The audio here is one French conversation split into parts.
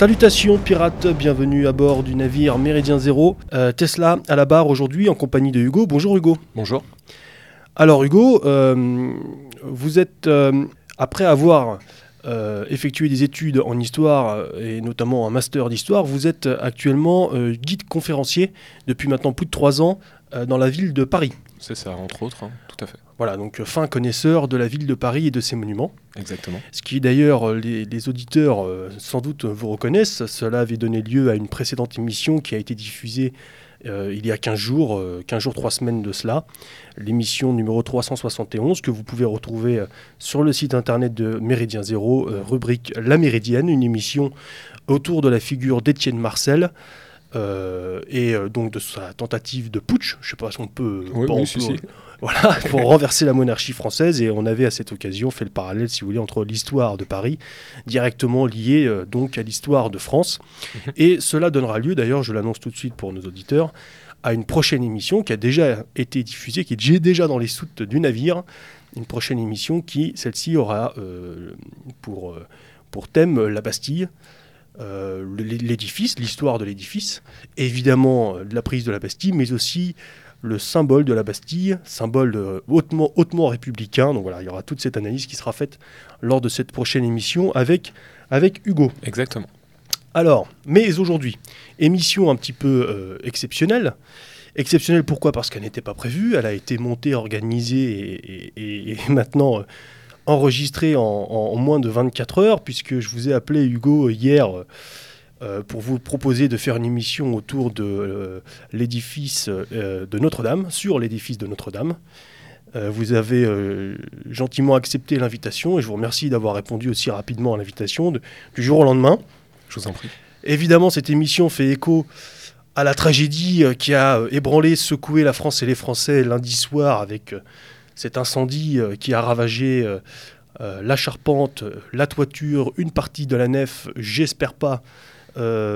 Salutations pirates, bienvenue à bord du navire Méridien Zéro. Euh, Tesla à la barre aujourd'hui en compagnie de Hugo. Bonjour Hugo. Bonjour. Alors Hugo, euh, vous êtes, euh, après avoir effectué des études en histoire et notamment un master d'histoire, vous êtes actuellement guide conférencier depuis maintenant plus de trois ans dans la ville de Paris. C'est ça, entre autres, hein, tout à fait. Voilà, donc euh, fin connaisseur de la ville de Paris et de ses monuments. Exactement. Ce qui d'ailleurs, euh, les, les auditeurs euh, sans doute vous reconnaissent, cela avait donné lieu à une précédente émission qui a été diffusée euh, il y a 15 jours, euh, 15 jours, 3 semaines de cela, l'émission numéro 371 que vous pouvez retrouver euh, sur le site internet de Méridien Zéro, rubrique La Méridienne, une émission autour de la figure d'Étienne Marcel. et donc de sa tentative de putsch, je ne sais pas si on peut, Oui, pas- oui, on si, peut- si. Voilà, pour renverser la monarchie française. Et on avait à cette occasion fait le parallèle, si vous voulez, entre l'histoire de Paris, directement liée euh, donc à l'histoire de France. Mhm. Et cela donnera lieu, d'ailleurs, je l'annonce tout de suite pour nos auditeurs, à une prochaine émission qui a déjà été diffusée, qui est déjà- dans les soutes du navire. Une prochaine émission qui, celle-ci, aura euh, pour, euh, pour thème la Bastille. euh, l'édifice, l'histoire de l'édifice, évidemment de la prise de la Bastille, mais aussi le symbole de la Bastille, symbole euh, hautement, hautement républicain. Donc voilà, il y aura toute cette analyse qui sera faite lors de cette prochaine émission avec, avec Hugo. Exactement. Alors, mais aujourd'hui, émission un petit peu euh, exceptionnelle. Exceptionnelle pourquoi? Parce qu'elle n'était pas prévue, elle a été montée, organisée et, et- et- et maintenant euh, enregistrée en, en- en moins de 24 heures, puisque je vous ai appelé Hugo hier euh, euh, pour vous proposer de faire une émission autour de euh, l'édifice euh, de Notre-Dame, sur l'édifice de Notre-Dame. Vous avez gentiment accepté l'invitation et je vous remercie d'avoir répondu aussi rapidement à l'invitation du jour au lendemain. Je vous en prie. Évidemment, cette émission fait écho à la tragédie qui a ébranlé, secoué la France et les Français lundi soir avec cet incendie qui a ravagé la charpente, la toiture, une partie de la nef, j'espère pas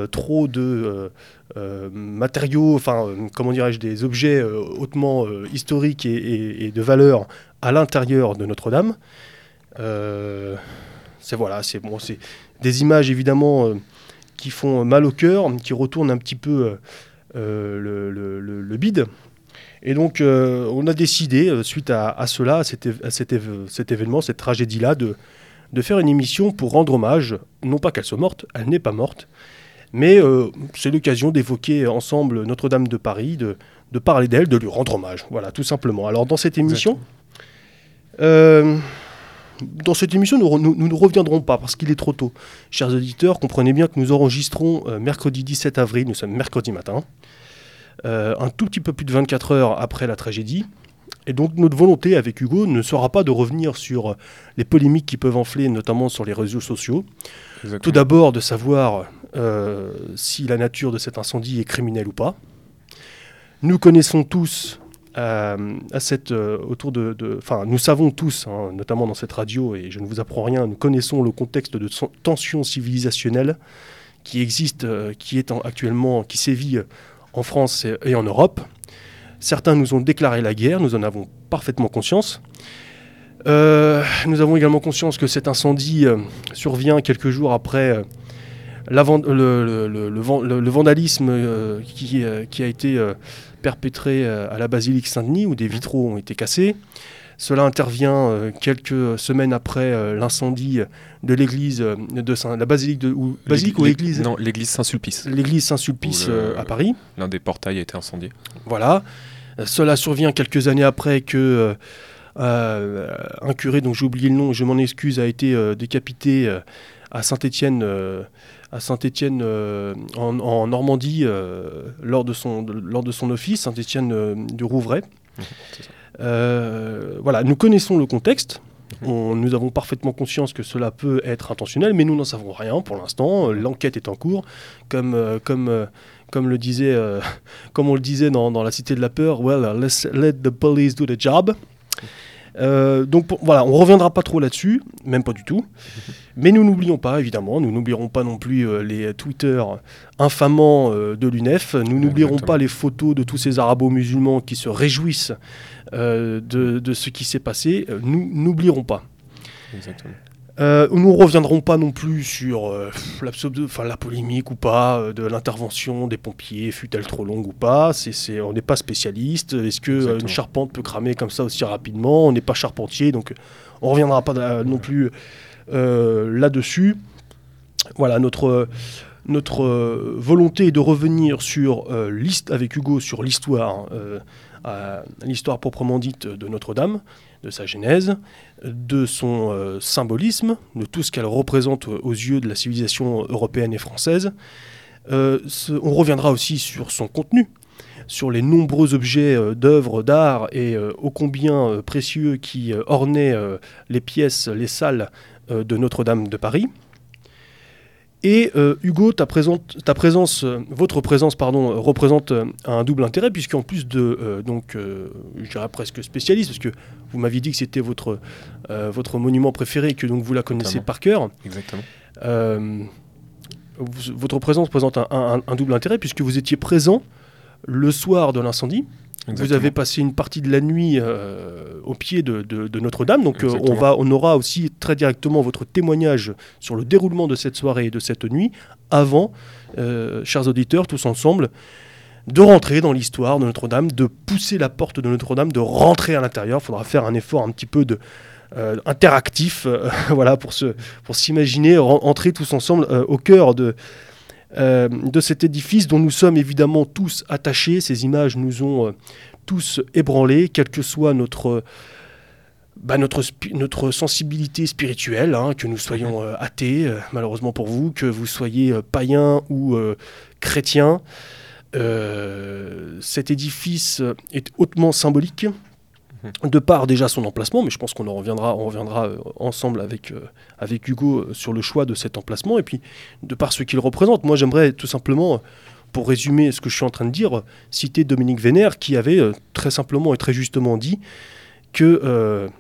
trop de euh, euh, matériaux, enfin, euh, comment dirais-je, des objets euh, hautement euh, historiques et, de valeur à l'intérieur de Notre-Dame. Euh, c'est voilà, c'est bon, c'est des images évidemment euh, qui font mal au cœur, qui retournent un petit peu euh, euh, le, le- bide. Et donc, euh, on a décidé, euh, suite à, cela, à cet événement, cette tragédie-là, de, de faire une émission pour rendre hommage, non pas qu'elle soit morte, elle n'est pas morte, mais euh, c'est l'occasion d'évoquer ensemble Notre-Dame de Paris, de, de parler d'elle, de lui rendre hommage. Voilà, tout simplement. Alors, dans cette émission, euh, dans cette émission, nous, re- nous- nous ne reviendrons pas parce qu'il est trop tôt. Chers auditeurs, comprenez bien que nous enregistrons euh, mercredi 17 avril, nous sommes mercredi matin, un tout petit peu plus de 24 heures après la tragédie. Et donc notre volonté avec Hugo ne sera pas de revenir sur les polémiques qui peuvent enfler, notamment sur les réseaux sociaux. Tout d'abord de savoir euh, si la nature de cet incendie est criminelle ou pas. Nous connaissons tous euh, à cette, euh, autour de, enfin, nous savons tous, hein, notamment dans cette radio, et je ne vous apprends rien, nous connaissons le contexte de tension civilisationnelle qui existe, euh, qui est en- actuellement, qui sévit en France et, et en Europe. Certains nous ont déclaré la guerre, nous en avons parfaitement conscience. Euh, nous avons également conscience que cet incendie euh, survient quelques jours après euh, le, le- le- le van- le- le vandalisme qui, qui a été perpétré à la basilique Saint-Denis où des vitraux ont été cassés. Cela intervient quelques semaines après l'incendie de l'église de Saint, la basilique de ou, basilique ou L'ég- église? Non, l'église Saint-Sulpice. l'église Saint-Sulpice à Paris. L'un des portails a été incendié. Voilà. Euh, Cela survient quelques années après que euh, euh, un curé, dont j'ai oublié le nom, je m'en excuse, a été décapité à Saint-Étienne, à Saint-Étienne en, en Normandie euh, lors, de son, de- lors de son office, Saint-Étienne du Rouvray. Euh, voilà, nous connaissons le contexte. Mhm. On- nous avons parfaitement conscience que cela peut être intentionnel, mais nous n'en savons rien pour l'instant. Euh, L'enquête est en cours, comme, comme, comme le disait, euh, comme on le disait dans, dans la Cité de la peur. Well, uh, let's let the police do the job. Euh, donc pour- voilà, on reviendra pas trop là-dessus, même pas du tout. Mais nous n'oublions pas, évidemment, nous n'oublierons pas non plus euh, les Twitter infamants euh, de l'UNEF. Nous n'oublierons pas les photos de tous ces arabo-musulmans qui se réjouissent de, de ce qui s'est passé. Nous n'oublierons pas. Exactement. Euh, nous ne reviendrons pas non plus sur euh, la polémique ou pas euh, de l'intervention des pompiers, fut-elle trop longue ou pas. On n'est pas spécialiste. Est-ce que une charpente peut cramer comme ça aussi rapidement On n'est pas charpentier, donc on ne reviendra pas non plus là-dessus. Voilà, notre, notre volonté est de revenir sur avec Hugo sur l'histoire proprement dite de Notre-Dame, de sa genèse, de son euh, symbolisme, de tout ce qu'elle représente aux yeux de la civilisation européenne et française. Euh, on reviendra aussi sur son contenu, sur les nombreux objets euh, d'œuvres d'art et euh, ô combien euh, précieux qui euh, ornaient euh, les pièces, les salles euh, de Notre-Dame de Paris. Et euh, Hugo, ta, présence, euh, votre présence, pardon, euh, représente euh, un double intérêt puisqu'en plus de donc, je dirais presque spécialiste, parce que vous m'aviez dit que c'était votre votre monument préféré et que donc vous la connaissez par cœur. Exactement. Votre présence présente un, un- un double intérêt puisque vous étiez présent le soir de l'incendie. Vous avez passé une partie de la nuit euh, au pied de, de- de Notre-Dame, donc euh, on, va, on aura aussi très directement votre témoignage sur le déroulement de cette soirée et de cette nuit, avant, euh, chers auditeurs, tous ensemble, de rentrer dans l'histoire de Notre-Dame, de pousser la porte de Notre-Dame, de rentrer à l'intérieur. Il faudra faire un effort un petit peu de, euh, interactif, euh, voilà, pour se, pour s'imaginer entrer tous ensemble euh, au cœur de, euh, de cet édifice dont nous sommes évidemment tous attachés. Ces images nous ont euh, tous ébranlés, quelle que soit notre, bah, spi- notre sensibilité spirituelle, hein, que nous soyons euh, athées, euh, malheureusement pour vous, que vous soyez euh, païens ou euh, chrétiens. Euh, cet édifice est hautement symbolique de par déjà son emplacement, mais je pense qu'on en reviendra, euh, ensemble avec, euh, avec Hugo euh, sur le choix de cet emplacement, et puis de par ce qu'il représente. Moi, j'aimerais tout simplement, pour résumer ce que je suis en train de dire, citer Dominique Vénère, qui avait très simplement et très justement dit que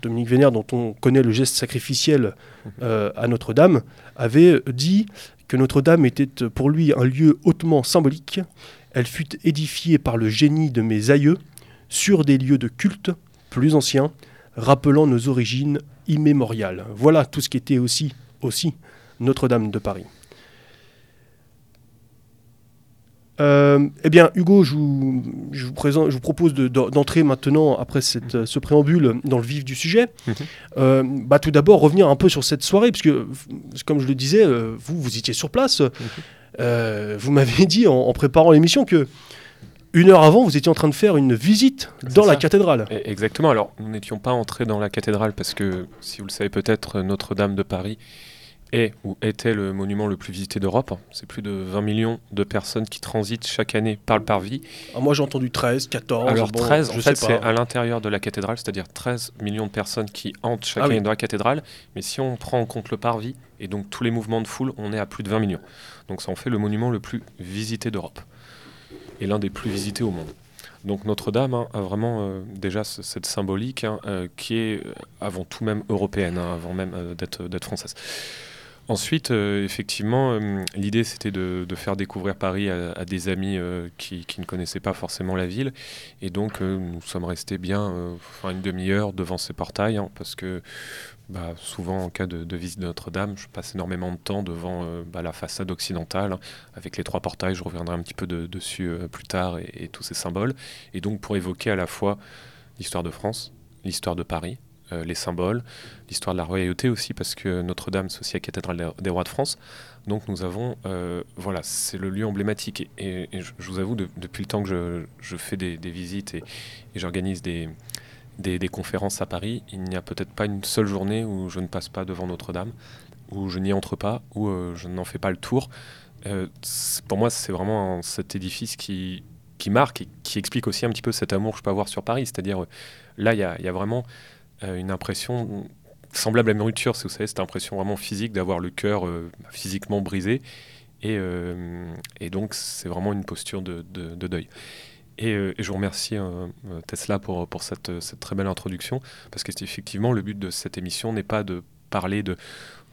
Dominique Vénère, dont on connaît le geste sacrificiel à Notre-Dame, avait dit que Notre-Dame était pour lui un lieu hautement symbolique. Elle fut édifiée par le génie de mes aïeux sur des lieux de culte plus anciens, rappelant nos origines immémoriales. Voilà tout ce qui était aussi, aussi Notre-Dame de Paris. Euh, eh bien, Hugo, je vous, je vous présente, je vous propose de- de- d'entrer maintenant, après cette, euh, ce préambule, dans le vif du sujet. Mhm. Euh, bah, tout d'abord, revenir un peu sur cette soirée, puisque, comme je le disais, euh, vous, vous étiez sur place. Euh, vous m'avez dit, en, en préparant l'émission, que une heure avant, vous étiez en train de faire une visite dans la cathédrale. Exactement. Alors, nous n'étions pas entrés dans la cathédrale parce que, si vous le savez peut-être, Notre-Dame de Paris est ou était le monument le plus visité d'Europe. C'est plus de 20 millions de personnes qui transitent chaque année par le parvis. Ah, moi, j'ai entendu 13, 14. Alors bon, 13, en je fait, c'est à l'intérieur de la cathédrale, c'est-à-dire 13 millions de personnes qui entrent chaque Ah oui. année dans la cathédrale. Mais si on prend en compte le parvis et donc tous les mouvements de foule, on est à plus de 20 millions. Donc ça en fait le monument le plus visité d'Europe et l'un des plus visités au monde. Donc Notre-Dame hein, a vraiment euh, déjà ce- cette symbolique hein, euh, qui est euh, avant tout même européenne, hein, avant même d'être française. Ensuite, effectivement, l'idée c'était de, faire découvrir Paris à, des amis qui, qui ne connaissaient pas forcément la ville. Et donc, nous sommes restés bien une demi-heure devant ces portails, parce que bah, souvent, en cas de, visite de Notre-Dame, je passe énormément de temps devant euh, bah, la façade occidentale, avec les trois portails. Je reviendrai un petit peu de- dessus euh, plus tard et, tous ces symboles. Et donc, pour évoquer à la fois l'histoire de France, l'histoire de Paris, euh, les symboles, l'histoire de la royauté aussi, parce que Notre-Dame, c'est aussi la cathédrale des- rois de France. Donc nous avons, voilà, c'est le lieu emblématique. Et, et- je, vous avoue, de- depuis le temps que je, je fais des, des visites et j'organise des, des, conférences à Paris, il n'y a peut-être pas une seule journée où je ne passe pas devant Notre-Dame, où je n'y entre pas, où euh, je n'en fais pas le tour. Euh, pour moi, c'est vraiment cet édifice qui, qui marque et qui explique aussi un petit peu cet amour que je peux avoir sur Paris. C'est-à-dire, euh, là, il y y a vraiment une impression semblable à une rupture, c'est- vous cette impression vraiment physique d'avoir le cœur physiquement brisé. Et, et donc, c'est vraiment une posture de deuil. Et, euh, et je vous remercie euh, euh, Tesla pour, cette, très belle introduction, parce qu'effectivement, le but de cette émission n'est pas de parler de,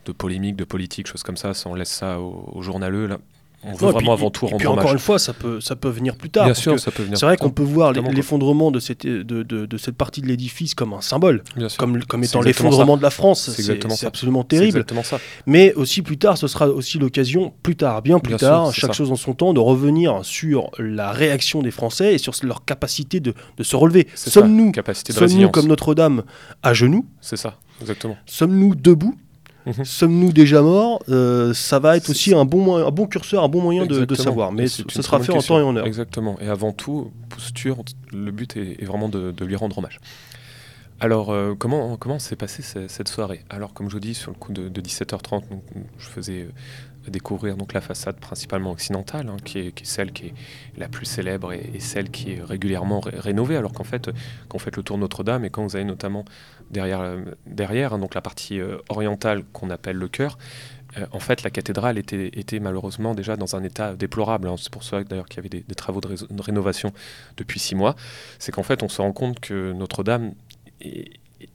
de polémique, de politique, choses comme ça, ça, on laisse ça aux, aux journaleux. Là. On veut vraiment avant tout rendre et puis encore une fois, ça peut, ça peut venir plus tard. Bien sûr, ça peut venir. C'est vrai qu'on peut voir l'effondrement de cette, de, de, de, cette partie de l'édifice comme un symbole, comme, comme étant l'effondrement de la France. C'est absolument terrible. Exactement ça. Mais aussi plus tard, ce sera aussi l'occasion, plus tard, bien plus tard, chaque chose en son temps, de revenir sur la réaction des Français et sur leur capacité de, de se relever. Sommes-nous, sommes-nous comme Notre-Dame à genoux? C'est ça, exactement. Sommes-nous debout. Sommes-nous déjà morts euh, Ça va être aussi un bon, un bon curseur, un bon moyen de, savoir. Mais ce sera fait en temps et en heure. Exactement. Et avant tout, posture, le but est, vraiment de, lui rendre hommage. Alors, euh, comment, comment s'est passée cette soirée? Alors, comme je vous dis, sur le coup de, 17h30, je faisais découvrir donc la façade principalement occidentale, hein, qui, est, celle qui est la plus célèbre et, celle qui est régulièrement rénovée, alors qu'en fait, quand vous faites le tour Notre-Dame et quand vous avez notamment derrière, euh, derrière hein, donc la partie euh, orientale qu'on appelle le chœur, euh, en fait, la cathédrale était, était, malheureusement déjà dans un état déplorable. Hein. C'est pour ça d'ailleurs qu'il y avait des, travaux de, de, rénovation depuis six mois. C'est qu'en fait, on se rend compte que Notre-Dame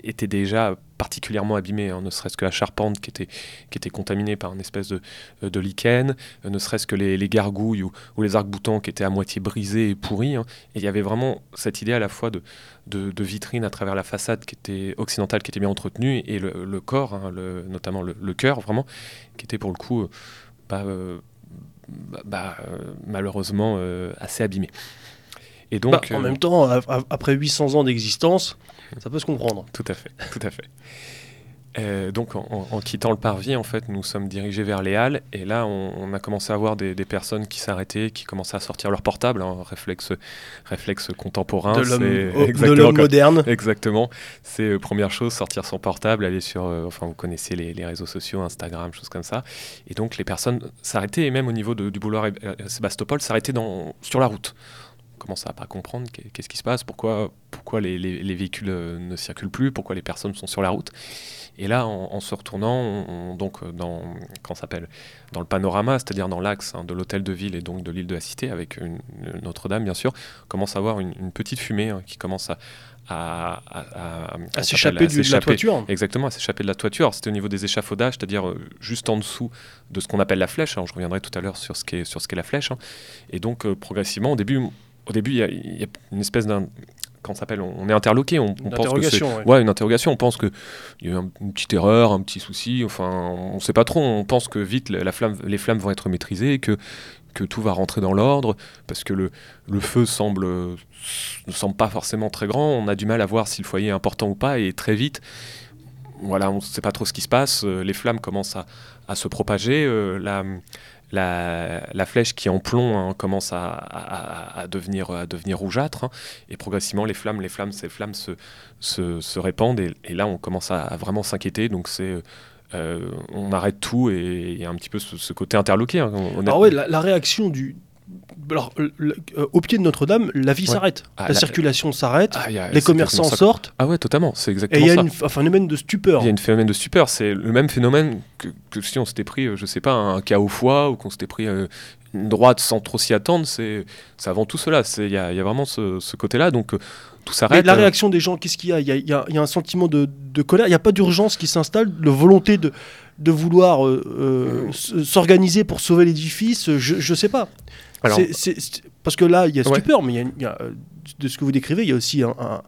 était déjà particulièrement abîmé, hein, ne serait-ce que la charpente qui était, qui était contaminée par une espèce de, de lichen, euh, ne serait-ce que les, gargouilles ou, les arcs-boutants qui étaient à moitié brisés et pourris. Hein. Et il y avait vraiment cette idée à la fois de, de, vitrine à travers la façade qui était occidentale, qui était bien entretenue, et le, corps, hein, le, notamment le, cœur, vraiment, qui était pour le coup euh, bah, euh, bah, bah malheureusement assez abîmé. Et donc, en même temps, après 800 ans d'existence, ça peut se comprendre. Tout à fait, tout à fait. Euh, donc en, quittant le parvis, en fait, nous sommes dirigés vers les Halles et là, on, a commencé à voir des, personnes qui s'arrêtaient, qui commençaient à sortir leur portable, hein, réflexe, réflexe contemporain. De l'homme moderne. Exactement. C'est euh, première chose, sortir son portable, aller sur, euh, enfin, vous connaissez les, réseaux sociaux, Instagram, choses comme ça. Et donc les personnes s'arrêtaient, et même au niveau du boulevard Sébastopol, s'arrêtaient sur la route commence à pas comprendre qu'est-ce qui se passe, pourquoi, pourquoi les, les, véhicules euh, ne circulent plus, pourquoi les personnes sont sur la route. Et là, en, se retournant, donc euh, dans, s'appelle, dans le panorama, c'est-à-dire dans l'axe hein, de l'hôtel de ville et donc de l'île de la Cité, avec Notre-Dame bien sûr, commence à voir une, petite fumée hein, qui commence à, à, à, s'échapper de la toiture. Exactement, à s'échapper de la toiture. C'était au niveau des échafaudages, c'est-à-dire euh, juste en dessous de ce qu'on appelle la flèche. Alors, je reviendrai tout à l'heure sur ce qu'est qu'est la flèche. Hein. Et donc, progressivement, au début, au début, il y, a une espèce d'un quand s'appelle, on, est interloqué, on, pense que c'est ouais. une interrogation, on pense que il y a eu une petite erreur, un petit souci, enfin, on ne sait pas trop, on pense que vite la flamme, les flammes vont être maîtrisées, que que tout va rentrer dans l'ordre, parce que le, le feu semble ne semble pas forcément très grand, on a du mal à voir si le foyer est important ou pas, et très vite, voilà, on ne sait pas trop ce qui se passe, euh, les flammes commencent à, à se propager, euh, la la, flèche qui en plomb hein, commence à, devenir, à devenir rougeâtre, hein. et progressivement les flammes, les flammes, ces flammes se, se, répandent, et, là on commence à, vraiment s'inquiéter, donc c'est... Euh, on arrête tout et il y a un petit peu ce, côté interloqué. Hein, ouais, la réaction du, alors, euh, au pied de Notre-Dame, la vie s'arrête. Ah, la, circulation s'arrête, ah, les commerçants sortent. Ah ouais, totalement, c'est exactement Et il y a un phénomène de stupeur. Il y a un phénomène de stupeur, c'est le même phénomène que, si on s'était pris, euh, je sais pas, un cas au foie ou qu'on s'était pris euh, une droite sans trop s'y attendre, c'est avant tout cela. Il y, y a, vraiment ce, côté-là, donc tout s'arrête. La réaction des gens, qu'est-ce qu'il y a? Il y, y, a un sentiment de, de colère, il n'y a pas d'urgence qui s'installe, de volonté de, de vouloir s'organiser pour sauver l'édifice, je ne sais pas parce que là, il y a stupeur, mais il y a, euh, de ce que vous décrivez, il y a aussi un,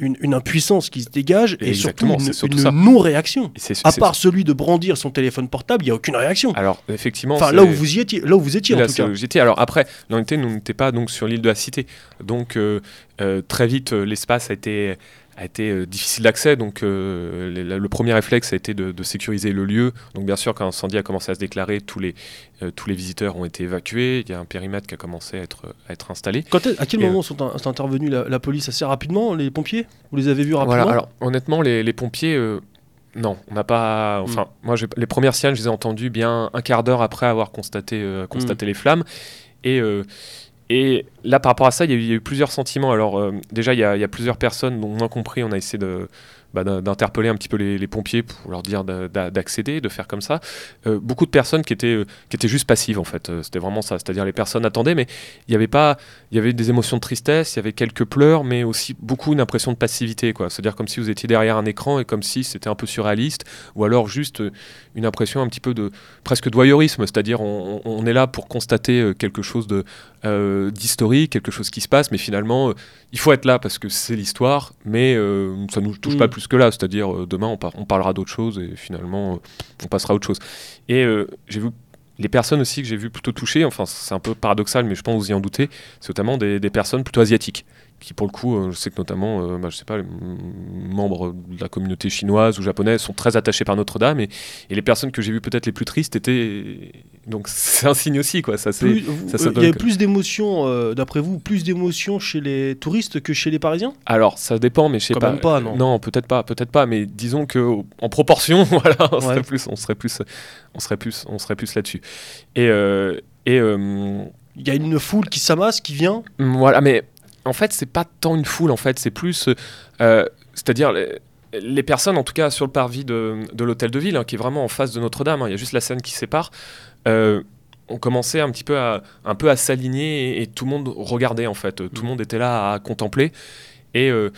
une, impuissance qui se dégage et, surtout une, non-réaction. À part celui de brandir son téléphone portable, il n'y a aucune réaction. Alors, effectivement. Enfin, là où vous y étiez, là où vous étiez en tout cas. J'étais. Alors après, nous n'étions pas donc sur l'île de la Cité, donc euh, euh, très vite l'espace a été a été euh, difficile d'accès. Donc euh, le premier réflexe a été de, sécuriser le lieu. Donc bien sûr, quand l'incendie a commencé à se déclarer, tous les, euh, tous les visiteurs ont été évacués. Il y a un périmètre qui a commencé à être, à être installé. Quand à quel moment sont, intervenus la, police? Assez rapidement, les pompiers? Vous les avez vus rapidement? Alors honnêtement, les, les pompiers... non, on n'a pas. Enfin, mm. moi, les premières siennes, je les ai entendues bien un quart d'heure après avoir constaté, constaté mm. les flammes. Et et là, par rapport à ça, il y a eu, plusieurs sentiments. Alors, euh, déjà, il y, a, plusieurs personnes, dont on a compris, on a essayé bah, d'interpeller un petit peu les, pompiers pour leur dire d'accéder, de faire comme ça. beaucoup de personnes qui étaient, qui étaient juste passives en fait. C'était vraiment ça. C'est-à-dire les personnes attendaient, mais il y avait pas, il y avait des émotions de tristesse, il y avait quelques pleurs, mais aussi beaucoup une impression de passivité. C'est-à-dire comme si vous étiez derrière un écran et comme si c'était un peu surréaliste, ou alors juste une impression un petit peu de presque de voyeurisme. C'est-à-dire on, on, est là pour constater quelque chose de d'historique, quelque chose qui se passe, mais finalement il faut être là parce que c'est l'histoire, mais euh, ça ne nous touche pas mm. plus que là. C'est-à-dire, euh, demain, on, parlera d'autre chose et finalement, euh, on passera à autre chose. Et j'ai vu les personnes aussi que j'ai vu plutôt touchées, enfin, c'est un peu paradoxal, mais je pense que vous y en doutez, c'est notamment des, des personnes plutôt asiatiques qui pour le coup, euh, je sais que notamment, euh, bah, je sais pas, les membres de la communauté chinoise ou japonaise sont très attachés par Notre-Dame et, les personnes que j'ai vues peut-être les plus tristes étaient donc c'est un signe aussi quoi. Ça, il y a plus d'émotions, euh, d'après vous, plus d'émotions chez les touristes que chez les Parisiens? Alors ça dépend, mais je sais pas. pas. non, non peut-être pas, peut-être pas, mais disons que en proportion, voilà, on serait plus, on serait plus, on serait plus, on serait plus là-dessus. Et et il y a une foule qui s'amasse, qui vient? Voilà, mais en fait, c'est pas tant une foule, en fait, c'est plus. Euh, c'est-à-dire. Les, personnes, en tout cas sur le parvis de, l'hôtel de ville, hein, qui est vraiment en face de Notre-Dame, hein, il y a juste la scène qui sépare, euh, ont commencé un petit peu à, un peu à s'aligner et, tout le monde regardait en fait. Tout le monde était là à contempler. Et, euh,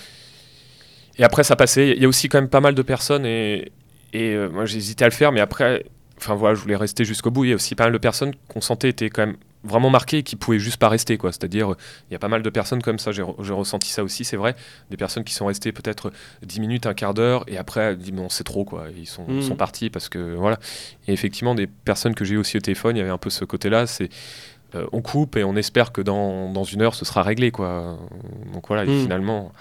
et après, ça passait. Il y a aussi quand même pas mal de personnes et, et moi j'ai hésité à le faire, mais après, enfin voilà, je voulais rester jusqu'au bout. Il y a aussi pas mal de personnes qu'on sentait étaient quand même vraiment marqué et qui pouvaient juste pas rester quoi. C'est à dire il y a pas mal de personnes comme ça. J'ai ressenti ça aussi c'est vrai. Des personnes qui sont restées peut-être 10 minutes un quart d'heure et après dit bon c'est trop quoi. Ils sont, mmh. sont partis parce que voilà. Et effectivement des personnes que j'ai eu aussi au téléphone il y avait un peu ce côté là c'est euh, on coupe et on espère que dans, dans, une heure ce sera réglé quoi. Donc voilà et mmh. finalement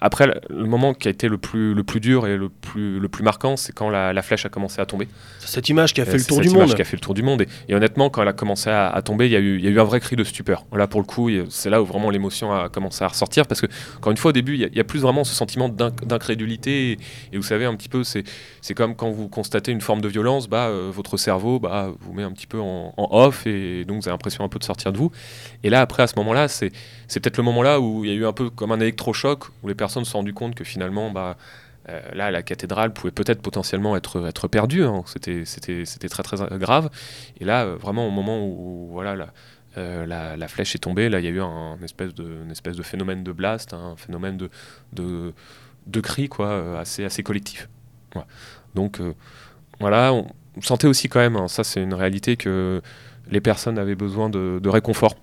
après, le moment qui a été le plus, le plus dur et le plus, le plus marquant, c'est quand la, flèche a commencé à tomber. Cette image qui a fait le tour du monde. qui a fait le tour du monde. Et, honnêtement, quand elle a commencé à, tomber, il y, a eu, y, a eu un vrai cri de stupeur. Là, pour le coup, c'est là où vraiment l'émotion a commencé à ressortir. Parce que, encore une fois, au début, il y, a plus vraiment ce sentiment d'incrédulité. Et, vous savez, un petit peu, c'est comme quand vous constatez une forme de violence, bah, euh, votre cerveau bah, vous met un petit peu en, en, off. Et donc, vous avez l'impression un peu de sortir de vous. Et là, après, à ce moment-là, c'est peut-être le moment là où il y a eu un peu comme un électrochoc, où les personnes se sont rendues compte que finalement, bah, euh, là, la cathédrale pouvait peut-être potentiellement être, perdue. Hein. C'était, très très grave. Et là, euh, vraiment, au moment où la, euh, flèche est tombée, là, il y a eu un, une espèce de phénomène de blast, hein, un phénomène de, de, cri quoi, assez, collectif. Donc, voilà, on, sentait aussi quand même, hein, ça c'est une réalité, que les personnes avaient besoin de réconfort.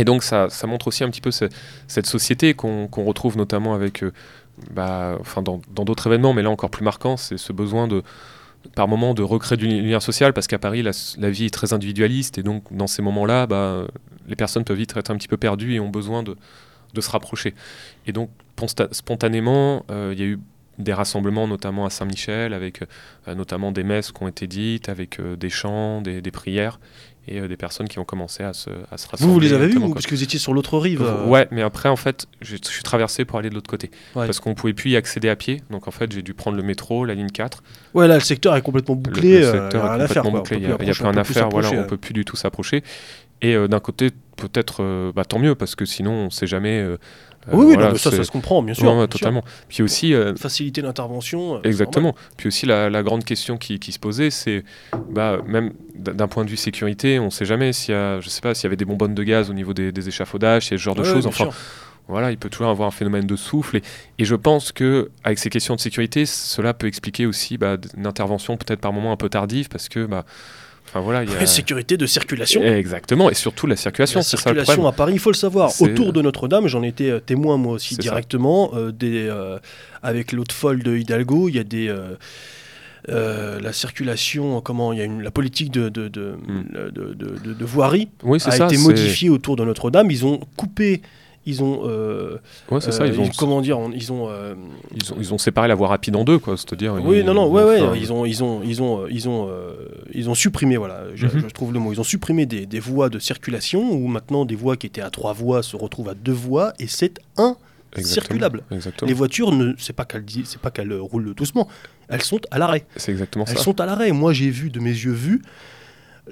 Et donc ça, montre aussi un petit peu cette société qu'on retrouve notamment avec, euh, bah, enfin dans d'autres événements, mais là encore plus marquant, c'est ce besoin de, par moment de recréer du lien social, parce qu'à Paris, la, vie est très individualiste, et donc dans ces moments-là, bah, les personnes peuvent vite être un petit peu perdues et ont besoin de, de se rapprocher. Et donc spontanément, euh, il y a eu des rassemblements, notamment à Saint-Michel, avec euh, notamment des messes qui ont été dites, avec des chants, des prières et euh, des personnes qui ont commencé à se, à se rassembler. Vous, vous les avez vus ou parce que vous étiez sur l'autre rive euh Ouais, mais après, en fait, je suis traversé pour aller de l'autre côté. Parce qu'on pouvait plus y accéder à pied. Donc, en fait, j'ai dû prendre le métro, la ligne 4. Ouais, là, le secteur est complètement bouclé. Le, euh, secteur est complètement bouclé. Il n'y a, plus rien à faire. Voilà, on peut plus du tout s'approcher. Et d'un côté, peut-être, bah, tant mieux, parce que sinon, on ne sait jamais euh, oui, oui ça, ça se comprend, bien sûr. totalement. Puis aussi. Euh, Faciliter l'intervention. Euh, exactement. Puis aussi, la, grande question qui, se posait, c'est bah, même d'un point de vue sécurité, on ne sait jamais s'il y a, je sais pas, s'il y avait des bonbonnes de gaz au niveau des, échafaudages, s'il y a ce genre de choses. Enfin, voilà, il peut toujours avoir un phénomène de souffle. Et, et, je pense que avec ces questions de sécurité, cela peut expliquer aussi bah, une intervention peut-être par moment un peu tardive, parce que bah, Enfin, voilà, y a... Sécurité de circulation. Exactement, et surtout la circulation. La circulation à Paris, il faut le savoir. Autour de Notre-Dame, j'en étais euh, témoin moi aussi directement. Euh, des, euh, avec l'autre folle de Hidalgo, il y a des. la circulation, comment il y a une, la politique de, de, de, hmm. de voirie a été modifiée autour de Notre-Dame. Ils ont coupé ils ont euh, ouais c'est ça ils, ont comment dire ils ont, euh, ils ont ils ont séparé la voie rapide en deux quoi c'est-à-dire oui non non ouais ouais ils ont ils ont ils ont ils ont euh, ils ont supprimé voilà je, mhm. je, trouve le mot ils ont supprimé des, des, voies de circulation où maintenant des voies qui étaient à trois voies se retrouvent à deux voies et c'est un circulable. Exactement. Les voitures, ne, c'est pas qu'elles c'est pas qu'elles roulent doucement, elles sont à l'arrêt. C'est exactement elles ça. Elles sont à l'arrêt. Moi, j'ai vu de mes yeux vus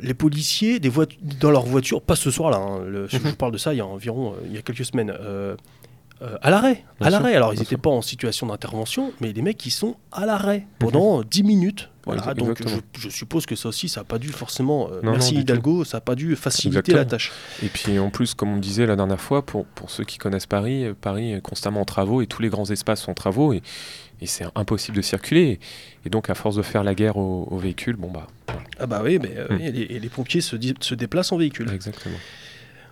les policiers des dans leur voiture, pas ce soir-là, hein, je, parle de ça il y a environ euh, il y a quelques semaines, euh, euh, à l'arrêt. À l'arrêt. Alors, ils n'étaient pas en situation d'intervention, mais les mecs, ils sont à l'arrêt pendant 10 minutes. Voilà, donc je, suppose que ça aussi, ça n'a pas dû forcément. euh, Non, merci non, Hidalgo, ça n'a pas dû faciliter Exactement. la tâche. Et puis en plus, comme on disait la dernière fois, pour, pour ceux qui connaissent Paris, Paris est constamment en travaux et tous les grands espaces sont en travaux et, et c'est impossible de circuler. Et, donc à force de faire la guerre aux, aux véhicules, bon bah Ah bah oui, mais euh, Hmm. et les, et les pompiers se, déplacent en véhicule. exactement.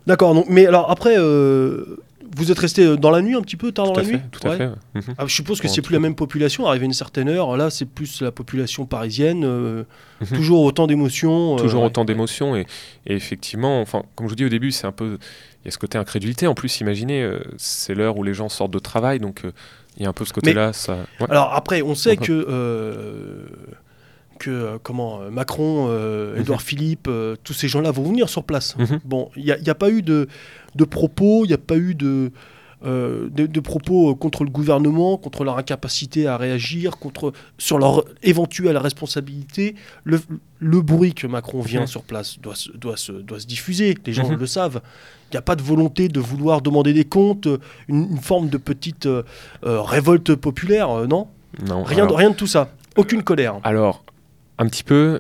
D'accord, donc, mais alors après, euh, vous êtes resté dans la nuit un petit peu, tard Tout dans à la fait, nuit tout à fait. Mhm. Ah, je suppose que c'est plus la même population, arrivé à une certaine heure, là c'est plus la population parisienne, euh, Mhm. toujours autant d'émotions. euh, Toujours ouais. autant d'émotions et, et effectivement, enfin, comme je vous dis au début, c'est un peu, il y a ce côté incrédulité. En plus, imaginez, euh, c'est l'heure où les gens sortent de travail, donc euh, il y a un peu ce côté-là. Ça, ouais. Alors après, on sait Mhm. que, euh, que euh, comment, euh, Macron, euh, Édouard Philippe, euh, tous ces gens-là vont venir sur place. Mhm. Bon, il n'y a pas eu de, de propos, il n'y a pas eu de, euh, de, de propos euh, contre le gouvernement, contre leur incapacité à réagir, contre, sur leur éventuelle responsabilité. Le, le bruit que Macron vient sur place doit, se- doit, se, doit se diffuser, les gens Mhm. le savent. Il n'y a pas de volonté de vouloir demander des comptes, euh, une, une forme de petite euh, euh, révolte populaire, non? Non, rien, alors- de, rien de tout ça. Aucune colère. Alors, un petit peu,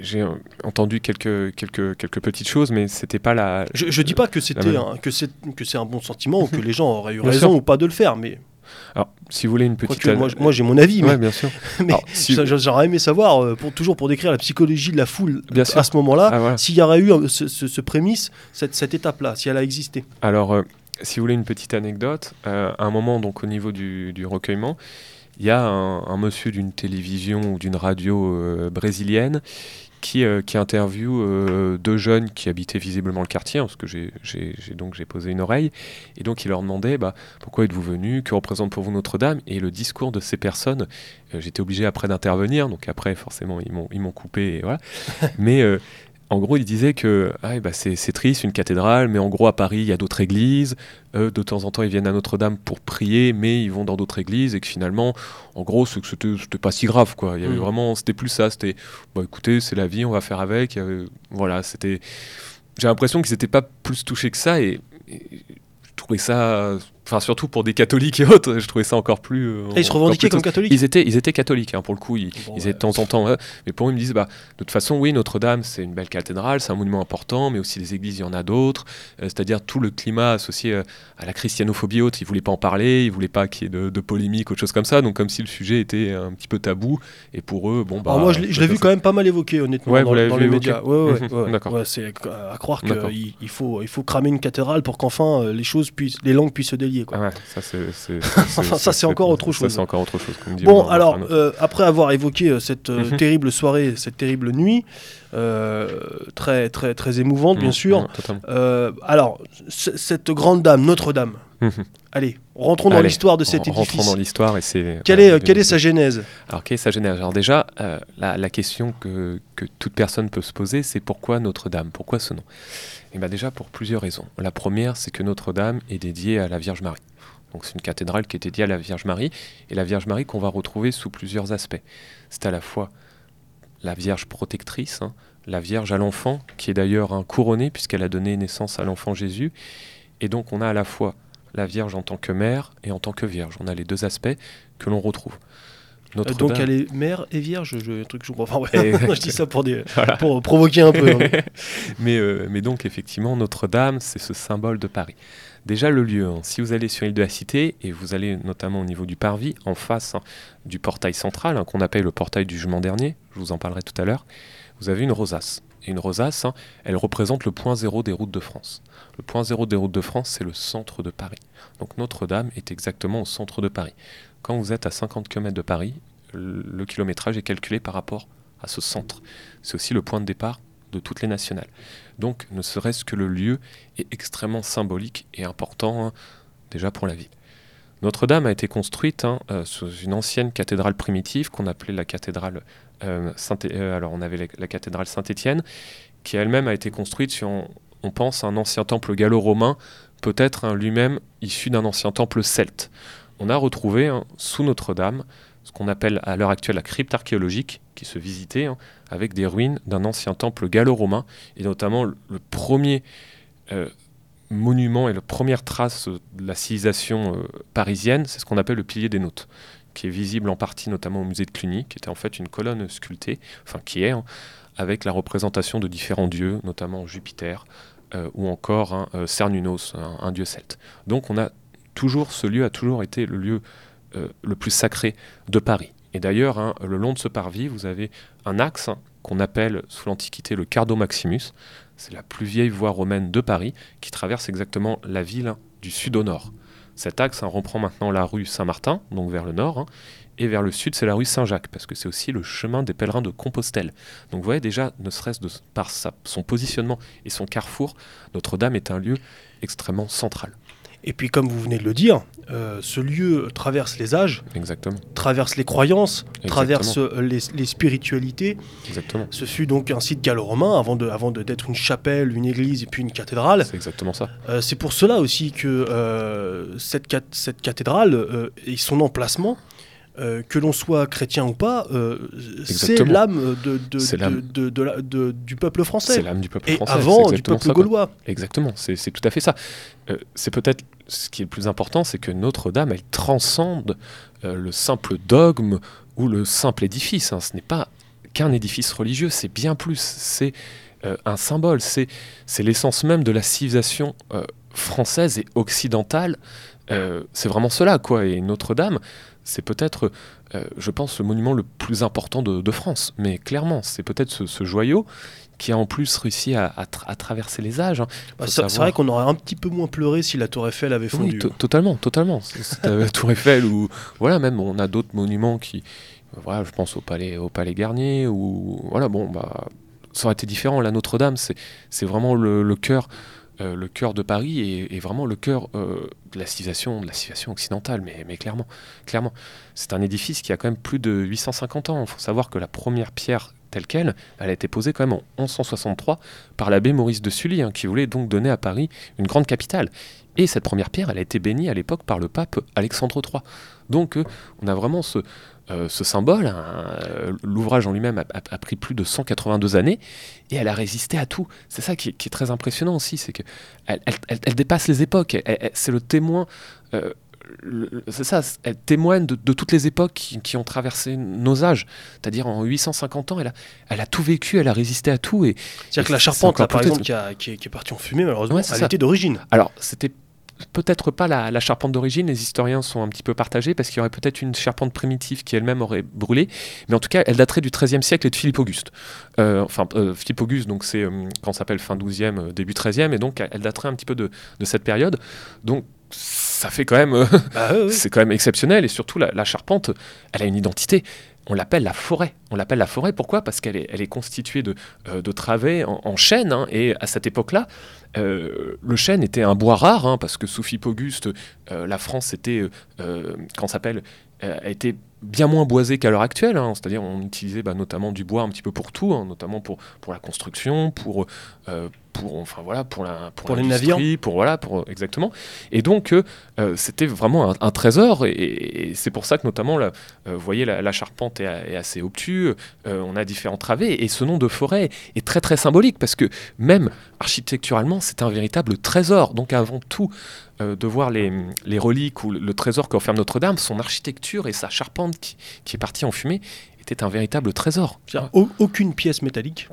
j'ai entendu quelques, quelques, quelques petites choses, mais c'était pas la. Je, je dis pas que c'était un- que c'est que c'est un bon sentiment ou que les gens auraient eu Bien raison sûr. ou pas de le faire, mais Alors, si vous voulez une petite. moi, moi j'ai mon avis, mais, Ouais, bien sûr. mais si- j'aurais aimé savoir euh, pour toujours pour décrire la psychologie de la foule Bien sûr. à ce moment-là, Ah, voilà. s'il y aurait eu ce, ce- ce prémisse, cette, cette étape-là, si elle a existé. Alors, euh, si vous voulez une petite anecdote, euh, à un moment, donc au niveau du, du recueillement, il y a un, un monsieur d'une télévision ou d'une radio euh, brésilienne qui, euh, qui interviewe euh, deux jeunes qui habitaient visiblement le quartier, hein, parce que j'ai donc j'ai posé une oreille, et donc il leur demandait bah, pourquoi êtes-vous venus, que représente pour vous Notre-Dame, et le discours de ces personnes, euh, j'étais obligé après d'intervenir, donc après forcément ils m'ont ils m'ont coupé, et voilà. mais euh, en gros, il disait que ah, bah, c'est c'est triste, une cathédrale, mais en gros, à Paris, il y a d'autres églises. Euh, de temps en temps, ils viennent à Notre-Dame pour prier, mais ils vont dans d'autres églises. Et que finalement, en gros, c'était pas si grave. Quoi. Il y avait Mhm. vraiment, c'était plus ça. C'était, bah, écoutez, c'est la vie, on va faire avec. Avait- voilà, c'était. J'ai l'impression qu'ils n'étaient pas plus touchés que ça. Et, et je trouvais ça. Enfin, surtout pour des catholiques et autres, je trouvais ça encore plus. euh, Et ils se revendiquaient comme catholiques. Ils étaient, ils étaient catholiques, hein, pour le coup. Ils, Bon, ils ouais. étaient de temps en temps. ouais. Mais pour eux, ils me disent, bah, de toute façon, oui, Notre-Dame, c'est une belle cathédrale, c'est un monument important, mais aussi les églises, il y en a d'autres. Euh, C'est-à-dire tout le climat associé euh, à la christianophobie haute, ils voulaient pas en parler, ils voulaient pas qu'il y ait de, de polémique, autre chose comme ça. Donc, comme si le sujet était un petit peu tabou. Et pour eux, bon, bah. Alors moi, je l'ai vu quand même pas mal évoqué, honnêtement, Ouais, dans, vous les médias. Ouais, ouais, ouais. d'accord. C'est à croire qu'il il faut, il faut cramer une cathédrale pour qu'enfin euh, les choses puissent, les langues puissent se délier. Quoi. Ah ouais, ça, c'est. c'est- Enfin, ça, c'est encore autre chose. Ça, c'est encore autre chose. dit Bon, alors, euh, après avoir évoqué euh, cette euh, Mhm. terrible soirée, cette terrible nuit, euh, très, très, très émouvante, bien Mhm, sûr. mhm, alors, cette grande dame, Notre-Dame, allez, rentrons dans l'histoire de cet Rentrons édifice. dans l'histoire et c'est. Quelle est, quelle est sa genèse? Alors, quelle est sa genèse? Alors, déjà, la, la question que, que toute personne peut se poser, c'est pourquoi Notre-Dame? Pourquoi ce nom? Et bien, déjà, pour plusieurs raisons. La première, c'est que Notre-Dame est dédiée à la Vierge Marie. Donc, c'est une cathédrale qui est dédiée à la Vierge Marie, et la Vierge Marie qu'on va retrouver sous plusieurs aspects. C'est à la fois la Vierge protectrice, hein, la Vierge à l'enfant, qui est d'ailleurs un couronné, puisqu'elle a donné naissance à l'enfant Jésus. Et donc, on a à la fois la Vierge en tant que mère et en tant que Vierge. On a les deux aspects que l'on retrouve. Euh, Donc elle est mère et vierge, je, un truc que je comprends. Enfin, ouais, je dis ça pour, des, Voilà. pour provoquer un peu. hein. mais, euh, mais donc effectivement, Notre-Dame, c'est ce symbole de Paris. Déjà le lieu, hein, si vous allez sur l'île de la Cité, et vous allez notamment au niveau du parvis, en face hein, du portail central, qu'on appelle le portail du jugement dernier, je vous en parlerai tout à l'heure, vous avez une rosace. Et une rosace, elle représente le point zéro des routes de France. Le point zéro des routes de France, c'est le centre de Paris. Donc Notre-Dame est exactement au centre de Paris. Quand vous êtes à 50 km de Paris, le kilométrage est calculé par rapport à ce centre. C'est aussi le point de départ de toutes les nationales. Donc, ne serait-ce que le lieu est extrêmement symbolique et important hein, déjà pour la ville. Notre-Dame a été construite hein, euh, sous une ancienne cathédrale primitive qu'on appelait la cathédrale euh, Saint euh, alors on avait la, cathédrale Saint-Étienne qui elle-même a été construite sur on, on pense à un ancien temple gallo-romain peut-être hein, lui-même issu d'un ancien temple celte. On a retrouvé hein, sous Notre-Dame ce qu'on appelle à l'heure actuelle la crypte archéologique qui se visitait hein, avec des ruines d'un ancien temple gallo-romain et notamment le, premier euh, monument et la première trace de la civilisation parisienne, c'est ce qu'on appelle le pilier des Notes, qui est visible en partie notamment au musée de Cluny, qui était en fait une colonne sculptée, enfin qui est, hein, avec la représentation de différents dieux, notamment Jupiter, ou encore hein, Cernunnos, un, dieu celte. Donc on a toujours, ce lieu a toujours été le lieu le plus sacré de Paris. Et d'ailleurs, hein, le long de ce parvis, vous avez un axe qu'on appelle sous l'Antiquité le Cardo Maximus. C'est la plus vieille voie romaine de Paris qui traverse exactement la ville du sud au nord. Cet axe hein, reprend maintenant la rue Saint-Martin, donc vers le nord, hein, et vers le sud, c'est la rue Saint-Jacques, parce que c'est aussi le chemin des pèlerins de Compostelle. Donc vous voyez déjà, ne serait-ce par son positionnement et son carrefour, Notre-Dame est un lieu extrêmement central. Et puis, comme vous venez de le dire, euh, ce lieu traverse les âges, Exactement. traverse les croyances, traverse euh, les, spiritualités. Exactement. Ce fut donc un site gallo-romain avant de, avant d'être une chapelle, une église et puis une cathédrale. C'est exactement ça. Euh, c'est pour cela aussi que cette, cette cathédrale et son emplacement euh, que l'on soit chrétien ou pas, euh, c'est l'âme de, de, du peuple français. C'est l'âme du peuple et français. avant du peuple gaulois. Exactement, c'est tout à fait ça. Euh, c'est peut-être ce qui est le plus important, c'est que Notre-Dame, elle transcende le simple dogme ou le simple édifice. Hein. Ce n'est pas qu'un édifice religieux, c'est bien plus. C'est un symbole, c'est l'essence même de la civilisation française et occidentale. c'est vraiment cela, quoi. Et Notre-Dame, c'est peut-être, euh, je pense, le monument le plus important de, France. Mais clairement, c'est peut-être ce, joyau qui a en plus réussi à, traverser les âges. Hein. Bah, c'est vrai qu'on aurait un petit peu moins pleuré si la Tour Eiffel avait fondu. Oui, totalement, totalement. la Tour Eiffel ou voilà, même on a d'autres monuments qui, voilà, je pense au palais, au palais Garnier ou voilà, bon bah, ça aurait été différent. La Notre-Dame, c'est vraiment le, le cœur euh, le cœur de Paris est, vraiment le cœur euh, de la civilisation, occidentale, mais, mais clairement, clairement, c'est un édifice qui a quand même plus de 850 ans. Il faut savoir que la première pierre telle qu'elle, elle a été posée quand même en 1163 par l'abbé Maurice de Sully, hein, qui voulait donc donner à Paris une grande capitale. Et cette première pierre, elle a été bénie à l'époque par le pape Alexandre III. Donc, euh, on a vraiment ce, euh, ce symbole. Hein, euh, l'ouvrage en lui-même a, pris plus de 182 années et elle a résisté à tout. C'est ça qui est, très impressionnant aussi, c'est qu'elle elle, dépasse les époques. C'est le témoin. Euh, c'est ça, elle témoigne de, toutes les époques qui, ont traversé nos âges. C'est-à-dire en 850 ans, elle a, elle a tout vécu, elle a résisté à tout. C'est-à-dire que la charpente, par exemple, qui, est, partie en fumée, malheureusement, elle était d'origine. Alors, c'était peut-être pas la, charpente d'origine, les historiens sont un petit peu partagés parce qu'il y aurait peut-être une charpente primitive qui elle-même aurait brûlé, mais en tout cas elle daterait du XIIIe siècle et de Philippe Auguste. Euh, enfin, euh, Philippe Auguste, donc c'est euh, quand s'appelle fin XIIe, début XIIIe, et donc elle daterait un petit peu de, cette période. Donc ça fait quand même, bah c'est quand même exceptionnel et surtout la, charpente, elle a une identité on l'appelle la forêt. On l'appelle la forêt, pourquoi? Parce qu'elle est, elle est constituée de, de travées en, chêne, hein, et à cette époque-là, euh, le chêne était un bois rare, hein, parce que sous Philippe Auguste, euh, la France était, euh, s'appelle, a été bien moins boisée qu'à l'heure actuelle. Hein. C'est-à-dire, on utilisait bah, notamment du bois un petit peu pour tout, notamment pour, pour la construction, pour, pour, enfin, voilà, pour, la, pour, les navires. Pour, voilà, pour, exactement. Et donc, c'était vraiment un, trésor. Et, c'est pour ça que, notamment, là, vous voyez, la, charpente est, assez obtuse. on a différents travées. Et ce nom de forêt est très, très symbolique, parce que même architecturalement, c'est un véritable trésor. Donc avant tout, euh, de voir les, reliques ou le trésor qu'enferme Notre-Dame, son architecture et sa charpente qui, qui, est partie en fumée était un véritable trésor. Aucune pièce métallique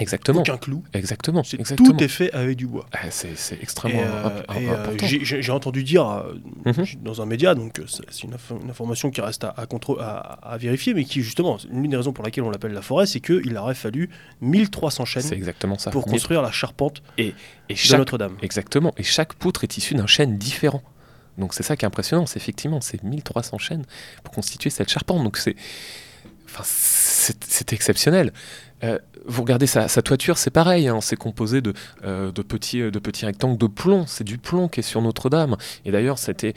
Exactement. Aucun clou. Exactement. Tout est fait avec du bois. Ah, c'est extrêmement euh, euh, important. J'ai entendu dire euh, mhm. dans un média, donc c'est une, information qui reste à, à, vérifier, mais qui justement, l'une des raisons pour laquelle on l'appelle la forêt, c'est qu'il aurait fallu 1300 chaînes exactement ça. pour construire la charpente et, et de Notre-Dame. Exactement. Et chaque poutre est issue d'un chêne différent. Donc c'est ça qui est impressionnant, c'est effectivement, c'est 1300 chênes pour constituer cette charpente. Donc c'est enfin, exceptionnel. Euh, vous regardez sa, toiture, c'est pareil, hein, c'est composé de, euh, de, petits, rectangles de plomb, c'est du plomb qui est sur Notre-Dame. Et d'ailleurs, c'était,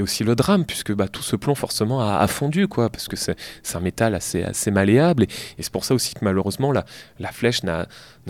aussi le drame, puisque bah, tout ce plomb forcément a, fondu, parce que c'est, un métal assez, malléable. Et, c'est pour ça aussi que malheureusement, la, flèche n'a,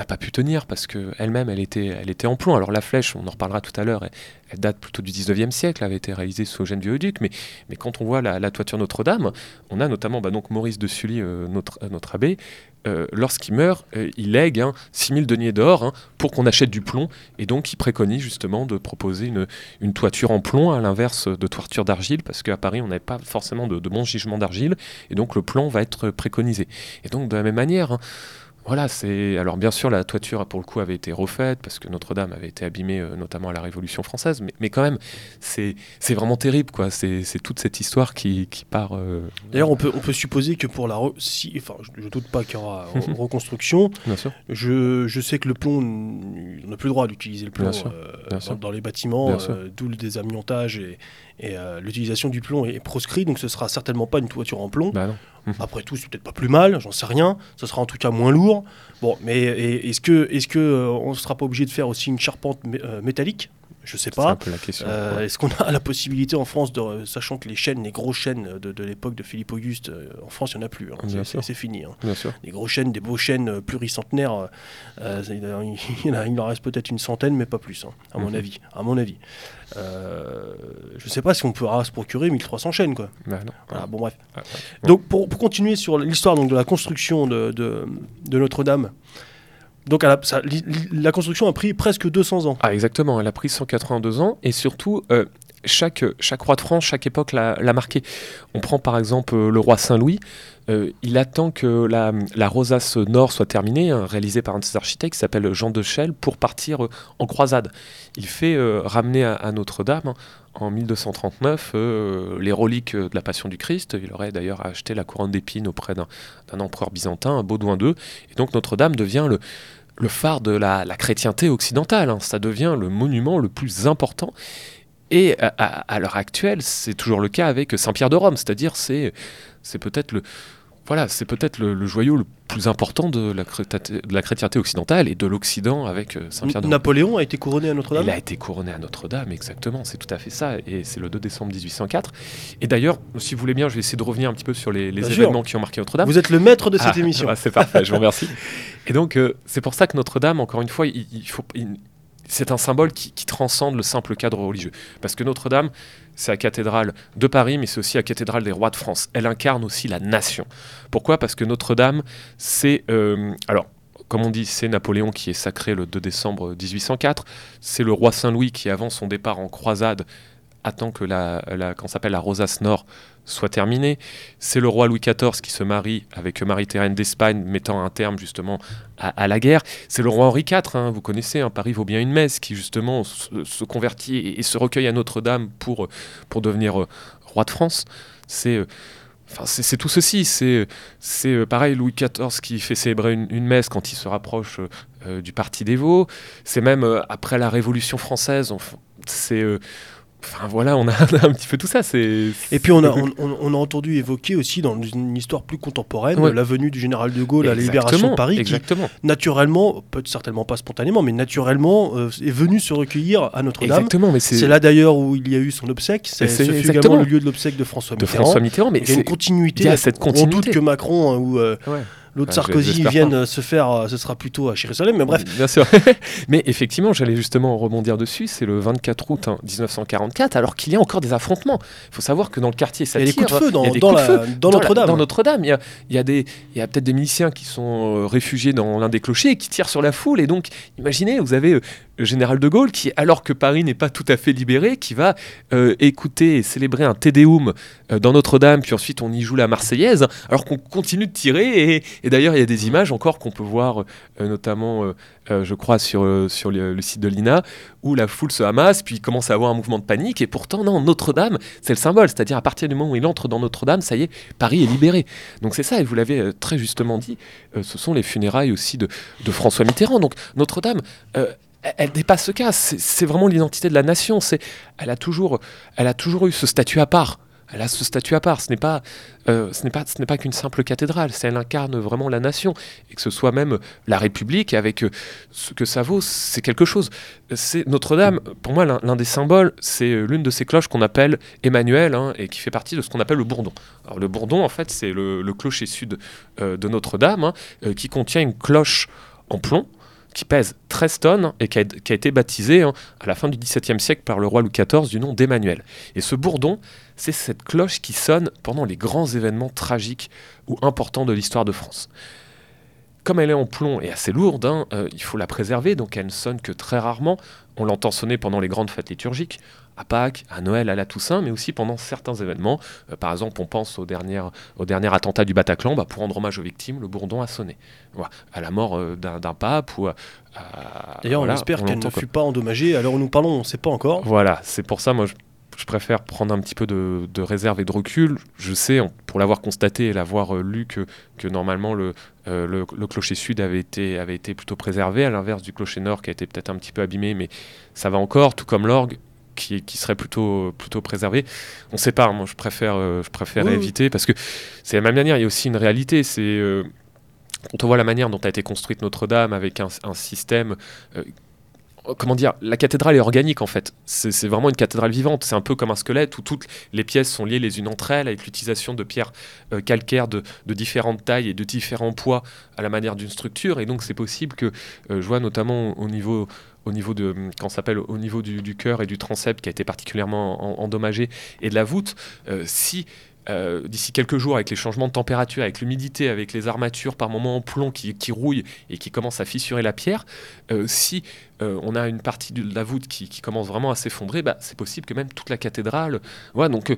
pas pu tenir, parce qu'elle-même, elle était, en plomb. Alors la flèche, on en reparlera tout à l'heure, elle, date plutôt du 19e siècle, avait été réalisée sous Eugène Vieuduc, mais, quand on voit la, toiture Notre-Dame, on a notamment bah, donc Maurice de Sully, euh, notre abbé, euh, lorsqu'il meurt, euh, il lègue hein, 6000 deniers d'or hein, pour qu'on achète du plomb. Et donc, il préconise justement de proposer une, toiture en plomb, à l'inverse de toiture d'argile, parce qu'à Paris, on n'avait pas forcément de, de bons gisements d'argile. Et donc, le plomb va être préconisé. Et donc, de la même manière, hein, voilà, c'est. Alors, bien sûr, la toiture, pour le coup, avait été refaite parce que Notre-Dame avait été abîmée, euh, notamment à la Révolution française. Mais, mais quand même, c'est vraiment terrible, quoi. C'est toute cette histoire qui, qui part. euh, D'ailleurs, on peut, on peut supposer que pour la. re- Si, enfin, je ne doute pas qu'il y aura reconstruction. Bien sûr. Je, je sais que le plomb, on n'a plus le droit d'utiliser le plomb Bien sûr, euh, bien dans, sûr. dans les bâtiments, d'où le désamiantage et, et, euh, l'utilisation du plomb est proscrit, donc ce sera certainement pas une toiture en plomb. Bah non. Après tout, c'est peut-être pas plus mal, j'en sais rien. Ce sera en tout cas moins lourd. Bon, mais est-ce que, est-ce que euh, on ne sera pas obligé de faire aussi une charpente mé- euh, métallique? Je sais C'est un pas. Euh, ouais. Est-ce qu'on a la possibilité en France, de, sachant que les chaînes, les grosses chaînes de, de l'époque de Philippe Auguste, euh, en France, il n'y en a plus. hein. C'est- fini. hein. Bien sûr. Des grosses chaînes, des beaux chaînes pluricentenaires, euh, il, il en- reste peut-être une centaine, mais pas plus, hein, à mon Mhm. avis. À mon avis. Euh, je ne sais pas si on pourra se procurer 1300 chaînes, quoi. Bah non. Voilà, bon bref. Ouais, Donc pour, pour continuer sur l'histoire donc, de la construction de, de- de Notre-Dame, donc à la, ça- li- li- la construction a pris presque 200 ans. Ah, exactement. Elle a pris 182 ans et surtout. euh, chaque, roi de France, chaque époque l'a marqué. On prend par exemple euh, le roi Saint-Louis. euh, il attend que la, rosace nord soit terminée, hein, réalisée par un de ses architectes qui s'appelle Jean de Chelles, pour partir euh, en croisade. Il fait ramener à, Notre-Dame hein, en 1239 euh, les reliques de la Passion du Christ. Il aurait d'ailleurs acheté la couronne d'épines auprès d'un empereur byzantin, Baudouin II. Et donc Notre-Dame devient le, phare de la, la chrétienté occidentale. hein. Ça devient le monument le plus important. Et à, à- à l'heure actuelle, c'est toujours le cas avec Saint-Pierre de Rome, c'est-à-dire c'est c'est peut-être le voilà, c'est peut-être le, le joyau le plus important de la, chrétienté- de la chrétienté occidentale et de l'Occident avec euh, Saint-Pierre de Rome. Napoléon a été couronné à Notre-Dame? Il a été couronné à Notre-Dame, exactement, c'est tout à fait ça, et c'est le 2 décembre 1804. Et d'ailleurs, si vous voulez bien, je vais essayer de revenir un petit peu sur les, les Bien sûr. événements qui ont marqué Notre-Dame. Vous êtes le maître de cette Ah, émission. ah, c'est parfait, je vous remercie. Et donc, euh, c'est pour ça que Notre-Dame, encore une fois, il, il faut, il- c'est un symbole qui, transcende le simple cadre religieux. Parce que Notre-Dame, c'est la cathédrale de Paris, mais c'est aussi la cathédrale des rois de France. Elle incarne aussi la nation. Pourquoi? Parce que Notre-Dame, c'est... euh, alors, comme on dit, c'est Napoléon qui est sacré le 2 décembre 1804. C'est le roi Saint-Louis qui, avant son départ en croisade, attend que la, la s'appelle la rosace nord soit terminée. C'est le roi Louis XIV qui se marie avec Marie-Thérèse d'Espagne, mettant un terme justement à, la guerre. C'est le roi Henri IV, hein, vous connaissez, hein, Paris vaut bien une messe, qui justement se, convertit et, se recueille à Notre-Dame pour, pour devenir euh, roi de France. C'est euh, tout ceci. C'est euh, pareil, Louis XIV qui fait célébrer une, messe quand il se rapproche du parti des Vaux. C'est même après la Révolution française. C'est Enfin voilà, on a, un petit peu tout ça. C'est Et puis on a, on, on- on a entendu évoquer aussi dans une histoire plus contemporaine Ouais. la venue du général de Gaulle à la libération de Paris, qui naturellement, peut certainement pas spontanément, mais naturellement euh, est venu se recueillir à Notre-Dame. Exactement, mais C'est là d'ailleurs où il y a eu son obsèque. C'est ce également le lieu de l'obsèque de François de Mitterrand. François Mitterrand, mais il y a une continuité. il y a cette On doute continuité. que Macron hein, ou euh, Ouais. L'autre Enfin, Sarkozy pas. euh, se faire, euh, ce sera plutôt à Jérusalem. Mais bref, Bien sûr. Mais effectivement, j'allais justement rebondir dessus. C'est le 24 août hein, 1944, alors qu'il y a encore des affrontements. Il faut savoir que dans le quartier il y a des coups de feu dans, il y a des dans coups de la- feu dans Notre-Dame. Dans Notre-Dame, il y a, il y a des, il y a peut-être des miliciens qui sont euh, réfugiés dans l'un des clochers et qui tirent sur la foule. Et donc, imaginez, vous avez général de Gaulle qui, alors que Paris n'est pas tout à fait libéré, qui va euh, écouter et célébrer un Te Deum euh, dans Notre-Dame, puis ensuite on y joue la Marseillaise, alors qu'on continue de tirer. Et, d'ailleurs, il y a des images encore qu'on peut voir, euh, notamment, je crois, sur, sur le, le site de l'INA, où la foule se amasse, puis commence à avoir un mouvement de panique. Et pourtant, non, Notre-Dame, c'est le symbole. C'est-à-dire, à partir du moment où il entre dans Notre-Dame, ça y est, Paris est libéré. Donc c'est ça, et vous l'avez très justement dit, ce sont les funérailles aussi de, de François Mitterrand. Donc Notre-Dame, elle, dépasse ce cas. C'est vraiment l'identité de la nation. C'est, elle a toujours, elle a toujours eu ce statut à part. Elle a ce statut à part. Ce n'est pas, euh, ce n'est pas, ce n'est pas qu'une simple cathédrale. C'est elle incarne vraiment la nation et que ce soit même la République avec euh, ce que ça vaut, c'est quelque chose. C'est Notre-Dame. Pour moi, l'un des symboles, c'est euh, l'une de ces cloches qu'on appelle Emmanuel hein, et qui fait partie de ce qu'on appelle le bourdon. Le bourdon, en fait, c'est le, clocher sud de Notre-Dame hein, qui contient une cloche en plomb qui pèse 13 tonnes et qui a, été baptisée hein, à la fin du XVIIe siècle par le roi Louis XIV du nom d'Emmanuel. Et ce bourdon, c'est cette cloche qui sonne pendant les grands événements tragiques ou importants de l'histoire de France. comme elle est en plomb et assez lourde, hein, euh, il faut la préserver, donc elle ne sonne que très rarement. On l'entend sonner pendant les grandes fêtes liturgiques, à Pâques, à Noël, à la Toussaint, mais aussi pendant certains événements. Euh, par exemple, on pense au dernier, au dernier attentat du Bataclan, bah, pour rendre hommage aux victimes, le bourdon a sonné. Voilà. À la mort euh, d'un pape ou à- D'ailleurs, voilà, on espère qu'elle ne fut pas endommagée. Où nous parlons, on ne sait pas encore. Voilà, c'est pour ça, moi, je, je préfère prendre un petit peu de, de réserve et de recul. Je sais, pour l'avoir constaté et l'avoir euh, lu, que, que normalement le, euh, le, le clocher sud avait été, avait été plutôt préservé, à l'inverse du clocher nord qui a été peut-être un petit peu abîmé, mais ça va encore, tout comme l'orgue. Qui, qui serait plutôt, plutôt préservé. On ne sait pas, moi je préfère, euh, je préfère oui. éviter parce que c'est la même manière, il y a aussi une réalité. C'est euh, quand on voit la manière dont a été construite Notre-Dame avec un, un système euh, comment dire, la cathédrale est organique en fait. C'est vraiment une cathédrale vivante. C'est un peu comme un squelette où toutes les pièces sont liées les unes entre elles avec l'utilisation de pierres euh, calcaires de, différentes tailles et de différents poids à la manière d'une structure. Et donc c'est possible que euh, je vois notamment au niveau au niveau de quand s'appelle au niveau du, cœur et du transept qui a été particulièrement en- endommagé et de la voûte euh, si euh, d'ici quelques jours, avec les changements de température, avec l'humidité, avec les armatures par moments en plomb qui, qui rouillent et qui commencent à fissurer la pierre, euh, si euh, on a une partie de la voûte qui, commence vraiment à s'effondrer, bah, c'est possible que même toute la cathédrale. Voilà, donc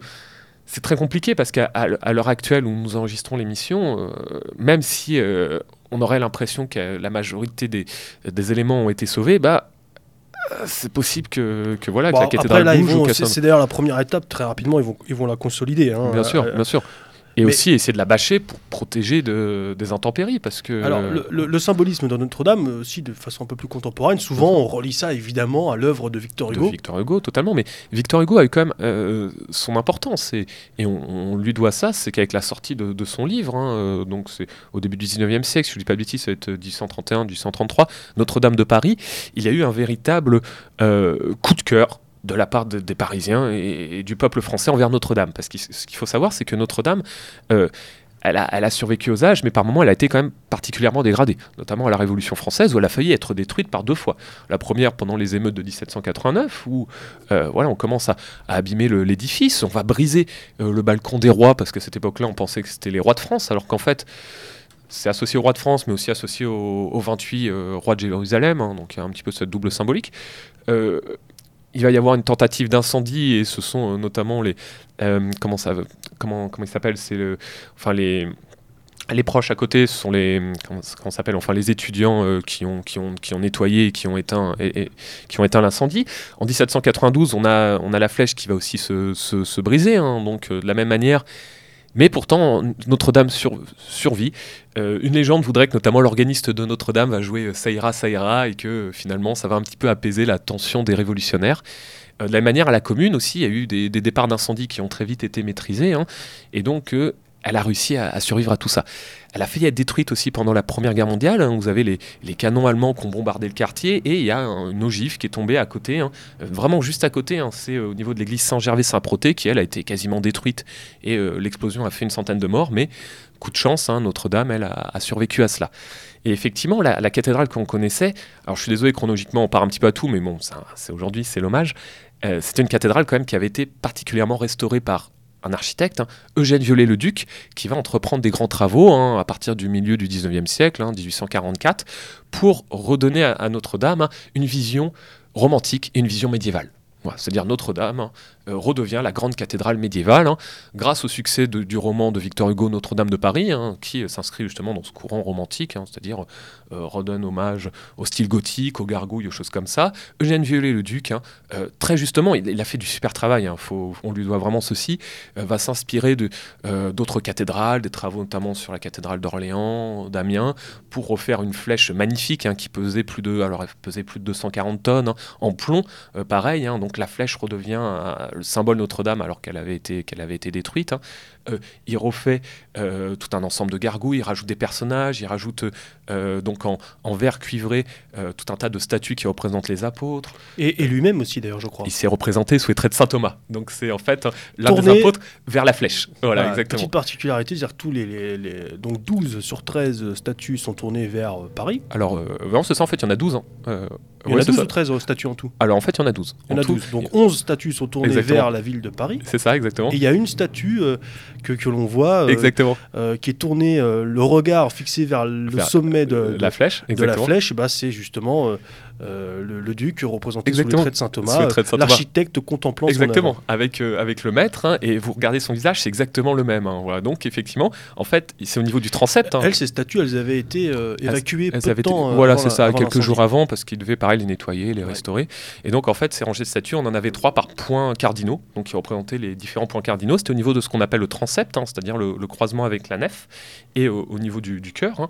c'est très compliqué parce qu'à à l'heure actuelle où nous enregistrons l'émission, même si on aurait l'impression que la majorité des, des éléments ont été sauvés, bah, c'est possible que, que voilà, Bon, que la après, cathédrale là, bouge c'est d'ailleurs la première étape. Très rapidement, ils vont, ils vont la consolider. hein. Bien sûr, bien sûr. Et mais- aussi essayer de la bâcher pour protéger de, des intempéries parce que. Alors, le, le- le symbolisme de Notre-Dame, euh, aussi de façon un peu plus contemporaine, souvent on relie ça évidemment à l'œuvre de Victor de Hugo. Victor Hugo, totalement. Mais Victor Hugo a eu quand même euh, son importance. Et, et on, on lui doit ça, c'est qu'avec la sortie de, de son livre, hein, euh, donc c'est au début du 19e siècle, si je ne dis pas de bêtises, ça va être 1831, 1833, Notre-Dame de Paris, il y a eu un véritable euh, coup de cœur de la part de- des Parisiens et, du peuple français envers Notre-Dame. Parce que ce qu'il faut savoir, c'est que Notre-Dame, euh, elle a, survécu aux âges, mais par moments, elle a été quand même particulièrement dégradée, notamment à la Révolution française, où elle a failli être détruite par deux fois. La première pendant les émeutes de 1789, où euh, voilà, on commence à, à abîmer l'édifice, on va briser euh, le balcon des rois, parce qu'à cette époque-là, on pensait que c'était les rois de France, alors qu'en fait, c'est associé au roi de France, mais aussi associé au, au 28 euh, roi de Jérusalem, hein, donc il y a un petit peu cette double symbolique. Il va y avoir une tentative d'incendie et ce sont euh, notamment les euh, comment ça comment comment il s'appelle c'est le enfin les les proches à côté, ce sont les comment, s'appelle enfin les étudiants euh, qui ont qui ont qui ont nettoyé et qui ont éteint et, qui ont éteint l'incendie. En 1792, on a on a la flèche qui va aussi se, se, se briser, hein, donc de la même manière. Mais pourtant, Notre-Dame sur- survit. Euh, une légende voudrait que notamment l'organiste de Notre-Dame va jouer euh, ça ira, et que euh, finalement ça va un petit peu apaiser la tension des révolutionnaires. De la même manière, à la commune aussi, il y a eu des, départs d'incendie qui ont très vite été maîtrisés, hein, et donc elle a réussi à, survivre à tout ça. Elle a failli être détruite aussi pendant la Première Guerre mondiale. hein. Vous avez les, canons allemands qui ont bombardé le quartier et il y a un- une ogive qui est tombée à côté, hein, euh, vraiment juste à côté. hein. C'est euh, au niveau de l'église Saint-Gervais-Saint-Proté qui, elle, a été quasiment détruite et euh, l'explosion a fait une centaine de morts. Mais coup de chance, hein, Notre-Dame, elle, a, survécu à cela. Et effectivement, la, la cathédrale qu'on connaissait, alors je suis désolé, chronologiquement, on part un petit peu à tout, mais bon, c'est aujourd'hui, c'est l'hommage. C'était une cathédrale quand même qui avait été particulièrement restaurée par un architecte, hein, Eugène Viollet-le-Duc, qui va entreprendre des grands travaux hein, à partir du milieu du 19e siècle, hein, 1844, pour redonner à, Notre-Dame hein, une vision romantique et une vision médiévale. C'est-à-dire Notre-Dame hein, redevient la grande cathédrale médiévale, hein, grâce au succès du roman de Victor Hugo Notre-Dame de Paris, hein, qui euh, s'inscrit justement dans ce courant romantique, hein, c'est-à-dire euh, redonne hommage au style gothique, aux gargouilles, aux choses comme ça. Eugène Viollet-le-Duc, hein, euh, très justement, il, a fait du super travail, faut- on lui doit vraiment ceci, euh, va s'inspirer euh, d'autres cathédrales, des travaux notamment sur la cathédrale d'Orléans, d'Amiens, pour refaire une flèche magnifique qui pesait plus de, alors pesait plus de 240 tonnes en plomb, euh, pareil. donc la flèche redevient euh, le symbole Notre-Dame alors qu'elle avait été détruite. hein. Euh, il refait euh, tout un ensemble de gargouilles, il rajoute des personnages, il rajoute euh, donc en, en verre cuivré euh, tout un tas de statues qui représentent les apôtres. Et, et lui-même aussi, d'ailleurs, je crois. Il s'est représenté sous les traits de saint Thomas. Donc c'est en fait l'un des Tourné- apôtres vers la flèche. Voilà, Voilà, exactement. Petite particularité, c'est-à-dire tous les, les- les- donc 12 sur 13 statues sont tournées vers euh, Paris. Alors, euh, c'est ça, en fait, il y en a 12. hein. Il y en ouais, a c'est 12 ça. ou 13 statues en tout Alors, en fait, il y en a 12. Il y en a tout. 12. Donc 11 statues sont tournées vers exactement. vers la ville de Paris. C'est ça, exactement. Et il y a une statue euh, que, que l'on voit euh, exactement. euh, qui est tournée, euh, le regard fixé vers le Vers, sommet de, Euh, la flèche, de la flèche. Bah, c'est justement euh, le, le duc représenté sous Exactement. le trait de saint Thomas, le trait de saint Thomas. l'architecte contemplant son Exactement, œuvre. avec, euh, avec le maître, hein, et vous regardez son visage, c'est exactement le même. hein, voilà. Donc effectivement, en fait, c'est au niveau du transept. hein. Elles, ces statues, elles avaient été euh, évacuées Elles peu de avaient été- euh, voilà, c'est ça, quelques jours avant, parce qu'ils devaient pareil les nettoyer, les Ouais. restaurer. Et donc en fait, ces rangées de statues, on en avait trois par points cardinaux, donc qui représentaient les différents points cardinaux. C'était au niveau de ce qu'on appelle le transept, hein, c'est-à-dire le, le croisement avec la nef, et au, au niveau du, du cœur.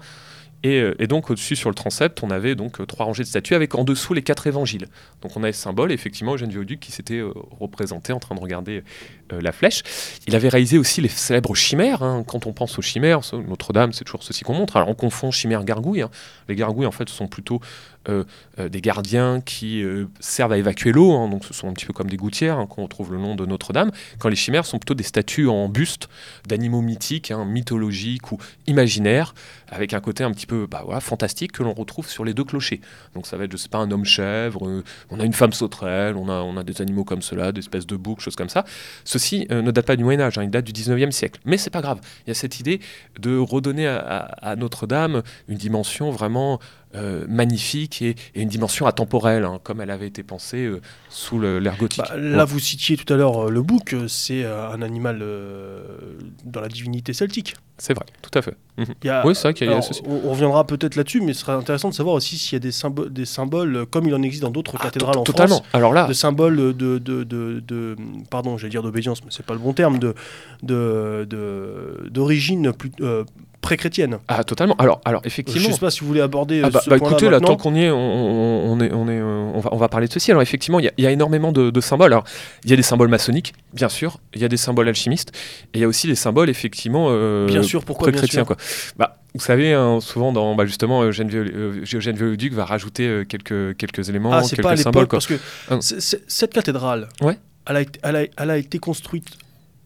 Et, euh, et donc au-dessus sur le transept, on avait donc euh, trois rangées de statues avec en dessous les quatre évangiles. Donc on a ce symbole, effectivement, Eugène Viaduc qui s'était euh, représenté en train de regarder la flèche. Il avait réalisé aussi les célèbres chimères. hein. Quand on pense aux chimères, Notre-Dame, c'est toujours ceci qu'on montre. Alors on confond chimère gargouille. hein. Les gargouilles, en fait, sont plutôt des gardiens qui euh, servent à évacuer l'eau. hein. Donc ce sont un petit peu comme des gouttières hein, qu'on retrouve le nom de Notre-Dame. Quand les chimères sont plutôt des statues en buste d'animaux mythiques, hein, mythologiques ou imaginaires, avec un côté un petit peu bah, fantastique que l'on retrouve sur les deux clochers. Donc ça va être, je sais pas, un homme chèvre, euh, on a une femme sauterelle, on a, des animaux comme cela, des espèces de boucs, choses comme ça. Ceci euh, ne date pas du Moyen Âge, il date du 19e siècle. Mais c'est pas grave. Il y a cette idée de redonner à Notre-Dame une dimension vraiment euh, magnifique et, et une dimension atemporelle, hein, comme elle avait été pensée euh, sous l'ère gothique. Bah, là, vous citiez tout à l'heure euh, le bouc, c'est un animal dans la divinité celtique. C'est vrai, tout à fait. Y a- Oui, c'est vrai qu'il y a on, on reviendra peut-être là-dessus, mais ce serait intéressant de savoir aussi s'il y a des, symbo- des symboles, comme il en existe dans d'autres Ah, cathédrales en totalement. France, Alors là, de symboles de, de, de, de- pardon, j'allais dire d'obédience, mais c'est pas le bon terme, de de- de- d'origine plus pré-chrétienne. ah, totalement. Alors, alors Je effectivement. sais pas si vous voulez aborder euh, Ah bah, ce bah, écoutez, là, tant qu'on y est, on, est, on, est, euh, on, va, on va parler de ceci. Alors effectivement, il y, a- il y a énormément de, de symboles. Alors, il y a des symboles maçonniques, bien sûr. Il y a des symboles alchimistes. Et il y a aussi des symboles, effectivement, euh, Bien sûr, pourquoi sûr. Quoi. Bah, vous savez, hein, souvent, dans, bah, justement, Eugène euh, Eugène Viollet-le-Duc va rajouter euh, quelques, quelques éléments, Ah, c'est quelques pas à symboles. Quoi. parce que c'est- cette cathédrale, Ouais. elle, a, été- elle, a, elle a été construite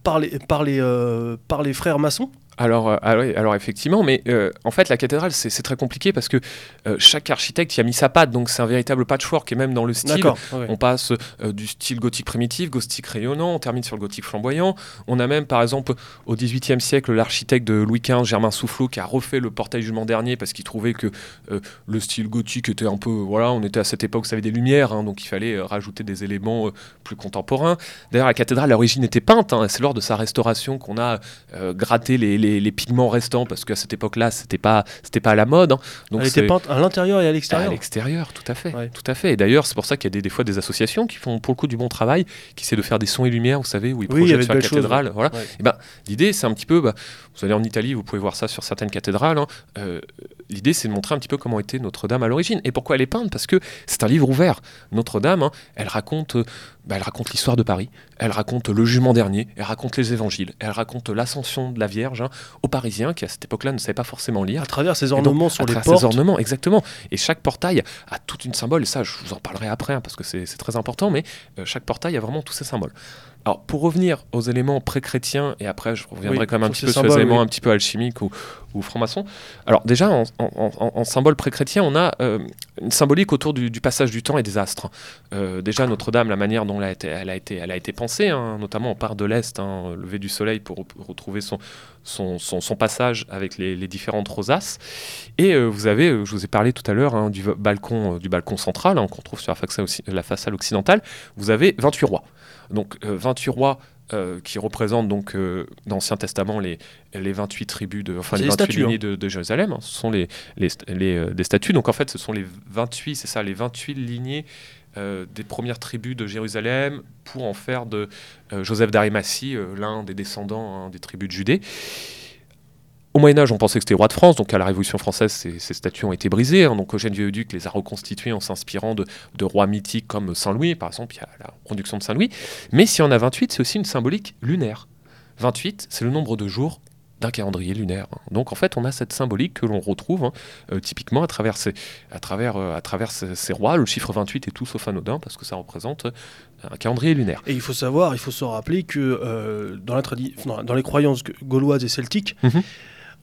par les, par les, euh, par les frères maçons Alors, euh, ah alors effectivement, mais euh, en fait, la cathédrale, c'est très compliqué parce que euh, chaque architecte y a mis sa patte, donc c'est un véritable patchwork, et même dans le style, ouais. On passe euh, du style gothique primitif, gothique rayonnant, on termine sur le gothique flamboyant. On a même, par exemple, au XVIIIe siècle, l'architecte de Louis XV, Germain Soufflot, qui a refait le portail jugement dernier parce qu'il trouvait que le style gothique était un peu. Voilà, on était à cette époque, ça avait des lumières, hein, donc il fallait rajouter des éléments plus contemporains. D'ailleurs, la cathédrale, à l'origine, était peinte. hein, c'est lors de sa restauration qu'on a gratté les, les- les pigments restants parce qu'à cette époque-là, c'était pas, c'était pas à la mode. hein. Donc elle était peinte à l'intérieur et à à l'extérieur. l'extérieur, tout à fait. Ouais. Tout à fait. Et d'ailleurs, c'est pour ça qu'il y a des, des fois des associations qui font pour le coup du bon travail, qui essaient de faire des sons et lumières, vous savez, où ils Oui, projettent sur la cathédrale. Voilà. Ouais. Et ben, l'idée, c'est un petit peu, bah, vous allez en Italie, vous pouvez voir ça sur certaines cathédrales. hein, euh, l'idée, c'est de montrer un petit peu comment était Notre-Dame à l'origine. Et pourquoi elle est peinte? Parce que c'est un livre ouvert. Notre-Dame, hein, elle raconte, euh, bah, elle raconte l'histoire de Paris. Elle raconte le jugement dernier. Elle raconte les évangiles. Elle raconte l'ascension de la Vierge hein, aux Parisiens qui à cette époque-là ne savaient pas forcément lire À travers ces donc, ornements sur à les portes. ces ornements, exactement. Et chaque portail a toute une symbole, et ça, je vous en parlerai après, hein, parce que c'est très important, mais euh, chaque portail a vraiment tous ces symboles. Alors, pour revenir aux éléments pré-chrétiens, et après, je reviendrai Oui, quand même un petit peu sur les éléments oui. un petit peu alchimiques ou, ou francs-maçons. Alors, déjà, en, en- en- en symbole pré-chrétien, on a euh, une symbolique autour du, du passage du temps et des astres. Euh, déjà, Notre-Dame, la manière dont elle a été, elle a été, elle a été pensée, hein, notamment on part de l'Est, hein, lever du soleil pour re- retrouver son, son, son- son passage avec les, les différentes rosaces. Et euh, vous avez, je vous ai parlé tout à l'heure hein, du balcon, du balcon central hein, qu'on trouve sur la façade, occi- la façade occidentale. Vous avez 28 rois. Donc euh, 28 rois euh, qui représentent donc euh, dans l'Ancien Testament les, les 28 tribus de, enfin les les 28 statues, lignées de, de Jérusalem. hein. Ce sont les, les, les, euh, des statues. Donc en fait, ce sont les 28, c'est ça, les 28 lignées euh, des premières tribus de Jérusalem pour en faire de euh, Joseph d'Arimathie euh, l'un des descendants hein, des tribus de Judée. Au Moyen Âge, on pensait que c'était roi de France, donc à la Révolution française, ces, ces statues ont été brisées. hein. donc Eugène Viollet-le-Duc les a reconstituées en s'inspirant de, de rois mythiques comme Saint-Louis, par exemple, il y a la production de Saint-Louis. Mais si on a 28, c'est aussi une symbolique lunaire. 28, c'est le nombre de jours d'un calendrier lunaire. hein. Donc en fait, on a cette symbolique que l'on retrouve hein, euh, typiquement à travers, ces, à travers, euh, à travers ces, ces rois. Le chiffre 28 est tout sauf anodin parce que ça représente euh, un calendrier lunaire. Et il faut savoir, il faut se rappeler que euh, dans, la les croyances gauloises et celtiques, Mhm.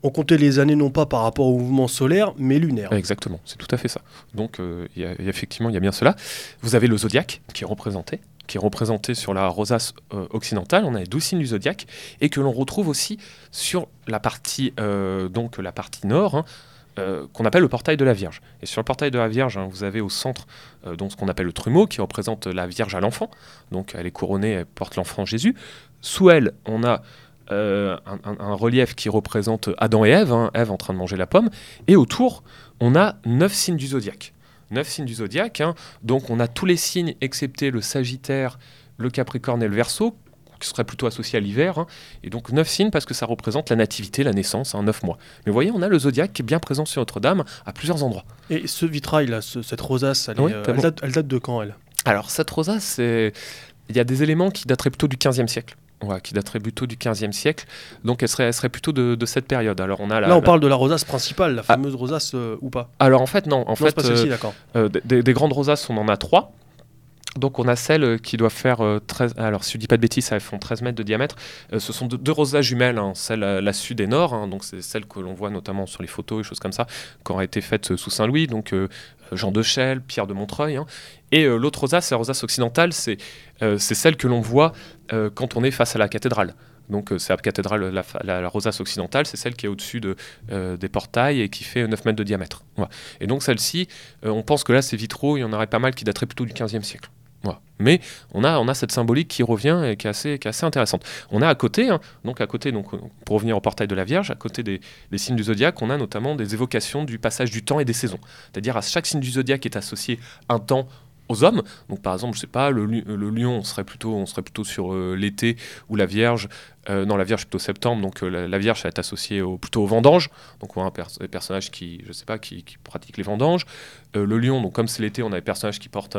On comptait les années non pas par rapport au mouvement solaire, mais lunaire. Exactement, c'est tout à fait ça. Donc euh, effectivement, il y a bien cela. Vous avez le zodiaque qui est représenté, qui est représenté sur la rosace euh, occidentale, on a les douze signes du zodiaque, et que l'on retrouve aussi sur la partie, euh, donc la partie nord, hein, qu'on appelle le portail de la Vierge. Et sur le portail de la Vierge, hein, vous avez au centre donc ce qu'on appelle le trumeau, qui représente la Vierge à l'enfant. Donc elle est couronnée, elle porte l'enfant Jésus. Sous elle, on a un, un, relief qui représente Adam et Ève, hein, Ève en train de manger la pomme. Et autour, on a neuf signes du zodiaque neuf signes du zodiaque. Hein. Donc on a tous les signes excepté le Sagittaire, le Capricorne et le Verseau qui seraient plutôt associés à l'hiver. Hein. Et donc neuf signes parce que ça représente la nativité, la naissance, hein, neuf mois. Mais vous voyez, on a le zodiaque qui est bien présent sur Notre-Dame à plusieurs endroits. Et ce vitrail, là, cette rosace, elle, euh, date, de quand elle? Alors cette rosace, il y a des éléments qui dateraient plutôt du 15e siècle qui daterait plutôt du 15e siècle. Donc elle serait, serait plutôt de, cette période. Alors on a Là, on parle de la rosace principale, la ah. fameuse rosace euh, ou pas? Alors en fait, non. En fait, euh, euh, des, grandes rosaces, on en a trois. Donc on a celles qui doivent faire 13, alors si je dis pas de bêtises, elles font 13 mètres de diamètre. ce sont deux, rosaces jumelles, hein. celle la sud et nord, hein. donc c'est celle que l'on voit notamment sur les photos et choses comme ça, qui ont été faites sous Saint-Louis, donc Jean de Chelles, Pierre de Montreuil. Hein. Et euh, l'autre rosace, la rosace occidentale, c'est euh, celle que l'on voit euh, quand on est face à la cathédrale. Donc c'est la cathédrale, la, rosace occidentale, c'est celle qui est au-dessus de, des portails et qui fait 9 mètres de diamètre. Et donc celle-ci, on pense que là, ces vitraux, il y en aurait pas mal qui dateraient plutôt du 15e siècle. Mais on a, cette symbolique qui revient et qui est assez, intéressante. On a à côté, hein, donc à côté, donc, pour revenir au portail de la Vierge, à côté des, signes du zodiaque, on a notamment des évocations du passage du temps et des saisons. C'est-à-dire à chaque signe du zodiaque est associé un temps aux hommes. Donc par exemple, je sais pas, le, lion, on serait plutôt, on serait plutôt sur euh, l'été ou la Vierge. Euh, non, la Vierge plutôt septembre. Donc euh, la, Vierge, ça va être associée au, plutôt aux vendanges. Donc on a un personnage qui, je sais pas, qui, qui pratique les vendanges. le lion, donc comme c'est l'été, on a des personnages qui portent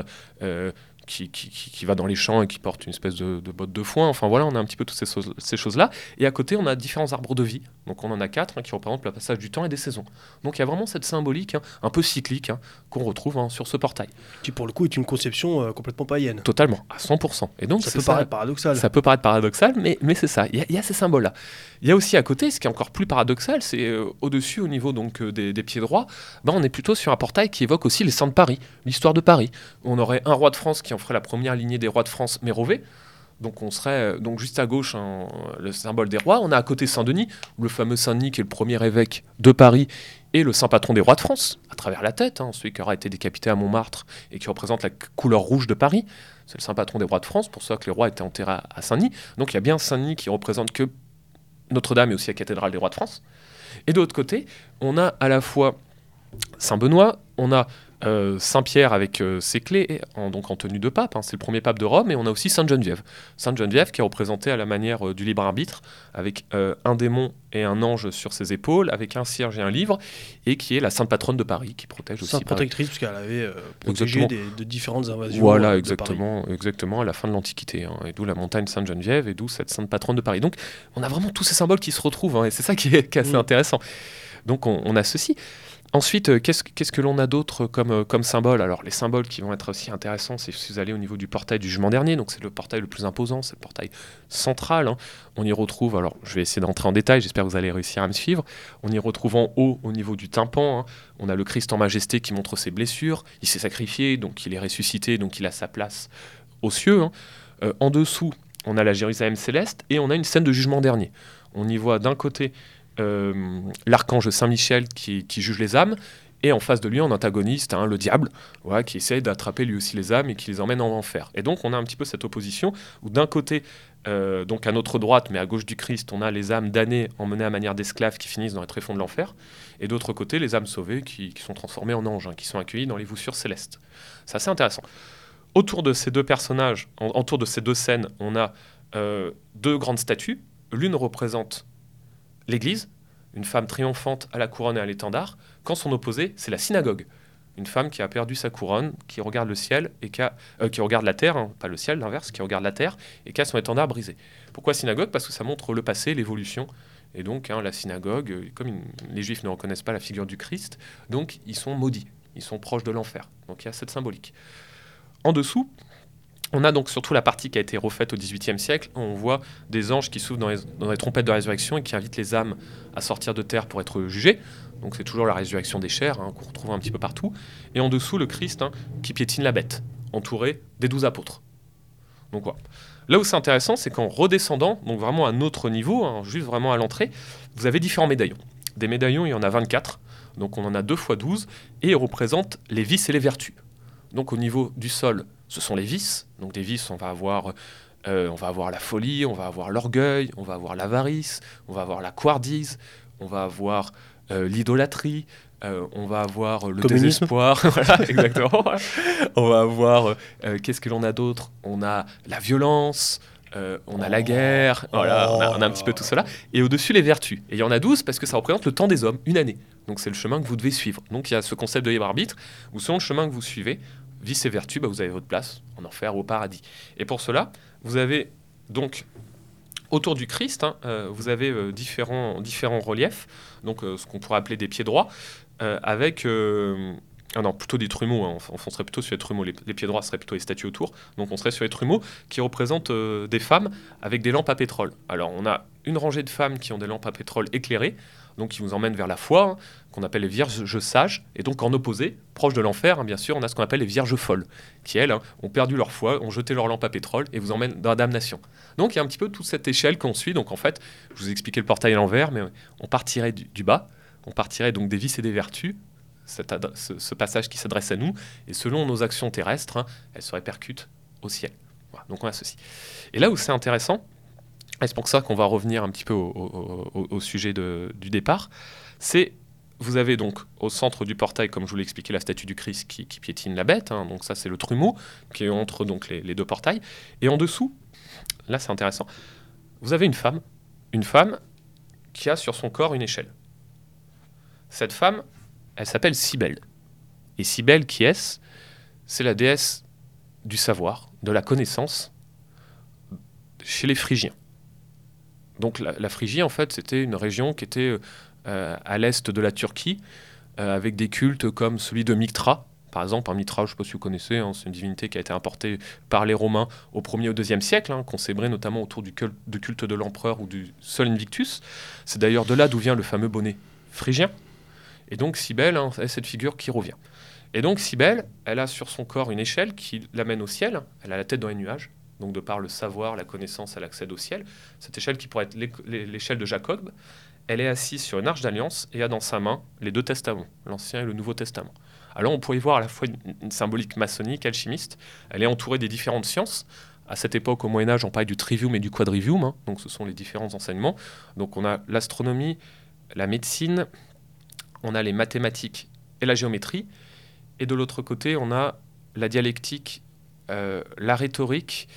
qui, qui, va dans les champs et qui porte une espèce de, de botte de foin. Enfin voilà, on a un petit peu toutes ces, ces choses-là. Et à côté, on a différents arbres de vie. Donc on en a quatre hein, qui représentent le passage du temps et des saisons. Donc il y a vraiment cette symbolique hein, un peu cyclique hein, qu'on retrouve sur ce portail. Qui pour le coup est une conception euh, complètement païenne. Totalement, à 100%. Et donc ça peut paraître paradoxal. Ça peut paraître paradoxal, mais, mais c'est ça. Il y, a ces symboles-là. Il y a aussi à côté, ce qui est encore plus paradoxal, c'est euh, au-dessus, au niveau donc euh, des, pieds droits, ben, on est plutôt sur un portail qui évoque aussi les saints de Paris, l'histoire de Paris. On aurait un roi de France qui en ferait la première lignée des rois de France Mérové. Donc on serait donc juste à gauche hein, le symbole des rois. On a à côté Saint-Denis, le fameux Saint-Denis qui est le premier évêque de Paris et le saint patron des rois de France, à travers la tête, hein, celui qui aura été décapité à Montmartre et qui représente la couleur rouge de Paris. C'est le saint patron des rois de France, pour ça que les rois étaient enterrés à Saint-Denis. Donc il y a bien Saint-Denis qui représente que Notre-Dame et aussi la cathédrale des rois de France. Et de l'autre côté, on a à la fois Saint-Benoît, on a euh, Saint-Pierre avec euh, ses clés, en, donc en tenue de pape, hein, c'est le premier pape de Rome, et on a aussi Sainte-Geneviève. Sainte-Geneviève qui est représentée à la manière euh, du libre arbitre, avec un démon et un ange sur ses épaules, avec un cierge et un livre, et qui est la sainte patronne de Paris, qui protège aussi. Sainte protectrice, parce qu'elle avait protégé de différentes invasions. Voilà, exactement, exactement, à la fin de l'Antiquité, hein, et d'où la montagne Sainte-Geneviève, et d'où cette sainte patronne de Paris. Donc on a vraiment tous ces symboles qui se retrouvent, hein, et c'est ça qui est, assez mm. intéressant. Donc on, on a ceci. Ensuite, euh, qu'est-ce, que l'on a d'autre comme, euh, symbole? Alors, les symboles qui vont être aussi intéressants, c'est si vous allez au niveau du portail du jugement dernier, donc c'est le portail le plus imposant, c'est le portail central. Hein. On y retrouve, alors je vais essayer d'entrer en détail, j'espère que vous allez réussir à me suivre. On y retrouve en haut, au niveau du tympan, hein. on a le Christ en majesté qui montre ses blessures. Il s'est sacrifié, donc il est ressuscité, donc il a sa place aux cieux. Hein. Euh, en dessous, on a la Jérusalem céleste et on a une scène de jugement dernier. On y voit d'un côté l'archange Saint-Michel qui, juge les âmes, et en face de lui, en antagoniste, hein, le diable, qui essaie d'attraper lui aussi les âmes et qui les emmène en enfer. Et donc, on a un petit peu cette opposition où d'un côté, euh, donc à notre droite, mais à gauche du Christ, on a les âmes damnées emmenées à manière d'esclaves qui finissent dans les tréfonds de l'enfer, et d'autre côté, les âmes sauvées qui, sont transformées en anges, hein, qui sont accueillies dans les voussures célestes. C'est assez intéressant. Autour de ces deux personnages, autour de ces deux scènes, on a euh, deux grandes statues. L'une représente l'Église, une femme triomphante à la couronne et à l'étendard, quand son opposé, c'est la synagogue. Une femme qui a perdu sa couronne, qui regarde le ciel et qui, euh, regarde la terre, hein, pas le ciel, l'inverse, qui regarde la terre et qui a son étendard brisé. Pourquoi synagogue? Parce que ça montre le passé, l'évolution. Et donc, hein, la synagogue, comme les juifs ne reconnaissent pas la figure du Christ, donc ils sont maudits, ils sont proches de l'enfer. Donc il y a cette symbolique. En dessous, on a donc surtout la partie qui a été refaite au XVIIIe siècle. On voit des anges qui souffrent dans les, trompettes de résurrection et qui invitent les âmes à sortir de terre pour être jugées. Donc c'est toujours la résurrection des chairs hein, qu'on retrouve un petit peu partout. Et en dessous, le Christ hein, qui piétine la bête, entouré des douze apôtres. Donc voilà. Là où c'est intéressant, c'est qu'en redescendant, donc vraiment à un autre niveau, hein, juste vraiment à l'entrée, vous avez différents médaillons. Des médaillons, il y en a 24, donc on en a 2 fois 12, et ils représentent les vices et les vertus. Donc au niveau du sol, ce sont les vices. Donc des vices, on va avoir, euh, on va avoir la folie, on va avoir l'orgueil, on va avoir l'avarice, on va avoir la couardise, on va avoir euh, l'idolâtrie, euh, on va avoir le Communisme. désespoir, voilà, exactement. on va avoir, qu'est-ce que l'on a d'autre? On a la violence, euh, on a la guerre, voilà, on a, on a un petit peu tout cela. Et au-dessus, les vertus. Et il y en a 12 parce que ça représente le temps des hommes, une année. Donc c'est le chemin que vous devez suivre. Donc il y a ce concept de libre arbitre, où selon le chemin que vous suivez, vice et vertu, bah, vous avez votre place en enfer ou au paradis. Et pour cela, vous avez donc autour du Christ, hein, euh, vous avez euh, différents, différents reliefs, donc euh, ce qu'on pourrait appeler des pieds droits, avec... ah non, plutôt des trumeaux, hein, on, on serait plutôt sur les trumeaux, les, les pieds droits seraient plutôt les statues autour, donc on serait sur les trumeaux qui représentent des femmes avec des lampes à pétrole. Alors on a une rangée de femmes qui ont des lampes à pétrole éclairées, donc qui vous emmènent vers la foi, hein, qu'on appelle les vierges sages, et donc en opposé, proche de l'enfer, hein, bien sûr, on a ce qu'on appelle les vierges folles, qui elles hein, ont perdu leur foi, ont jeté leur lampe à pétrole et vous emmènent dans la damnation. Donc il y a un petit peu toute cette échelle qu'on suit, donc en fait, je vous ai expliqué le portail à l'envers, mais on partirait du, bas, on partirait donc des vices et des vertus, ce, passage qui s'adresse à nous, et selon nos actions terrestres, elles se répercutent au ciel. Voilà, donc on a ceci. Et là où c'est intéressant, et c'est pour ça qu'on va revenir un petit peu au, sujet du départ, c'est vous avez donc au centre du portail, comme je vous l'ai expliqué, la statue du Christ qui, piétine la bête. hein, donc ça, c'est le trumeau qui est entre les deux portails. Et en dessous, là, c'est intéressant. Vous avez une femme, une femme qui a sur son corps une échelle. Cette femme, elle s'appelle Cybèle. Et Cybèle, qui est-ce? C'est la déesse du savoir, de la connaissance chez les Phrygiens. Donc la, Phrygie, en fait, c'était une région qui était euh, à l'est de la Turquie, euh, avec des cultes comme celui de Mictra. Par exemple, un Mitra, je ne sais pas si vous connaissez, hein, c'est une divinité qui a été importée par les Romains au 1er au 2e siècle, hein, qu'on célébrait notamment autour du culte, de l'empereur ou du Sol Invictus. C'est d'ailleurs de là d'où vient le fameux bonnet phrygien. Et donc Cybèle hein, cette figure qui revient. Et donc Cybèle, elle a sur son corps une échelle qui l'amène au ciel. Elle a la tête dans les nuages. Donc de par le savoir, la connaissance, elle accède au ciel. Cette échelle qui pourrait être l'é- l'é- l'échelle de Jacob, elle est assise sur une arche d'alliance et a dans sa main les deux testaments, l'Ancien et le Nouveau Testament. Alors on pourrait y voir à la fois une, symbolique maçonnique, alchimiste. Elle est entourée des différentes sciences. À cette époque, au Moyen Âge, on parlait du trivium et du quadrivium. hein. donc ce sont les différents enseignements. Donc on a l'astronomie, la médecine, on a les mathématiques et la géométrie. Et de l'autre côté, on a la dialectique, la rhétorique,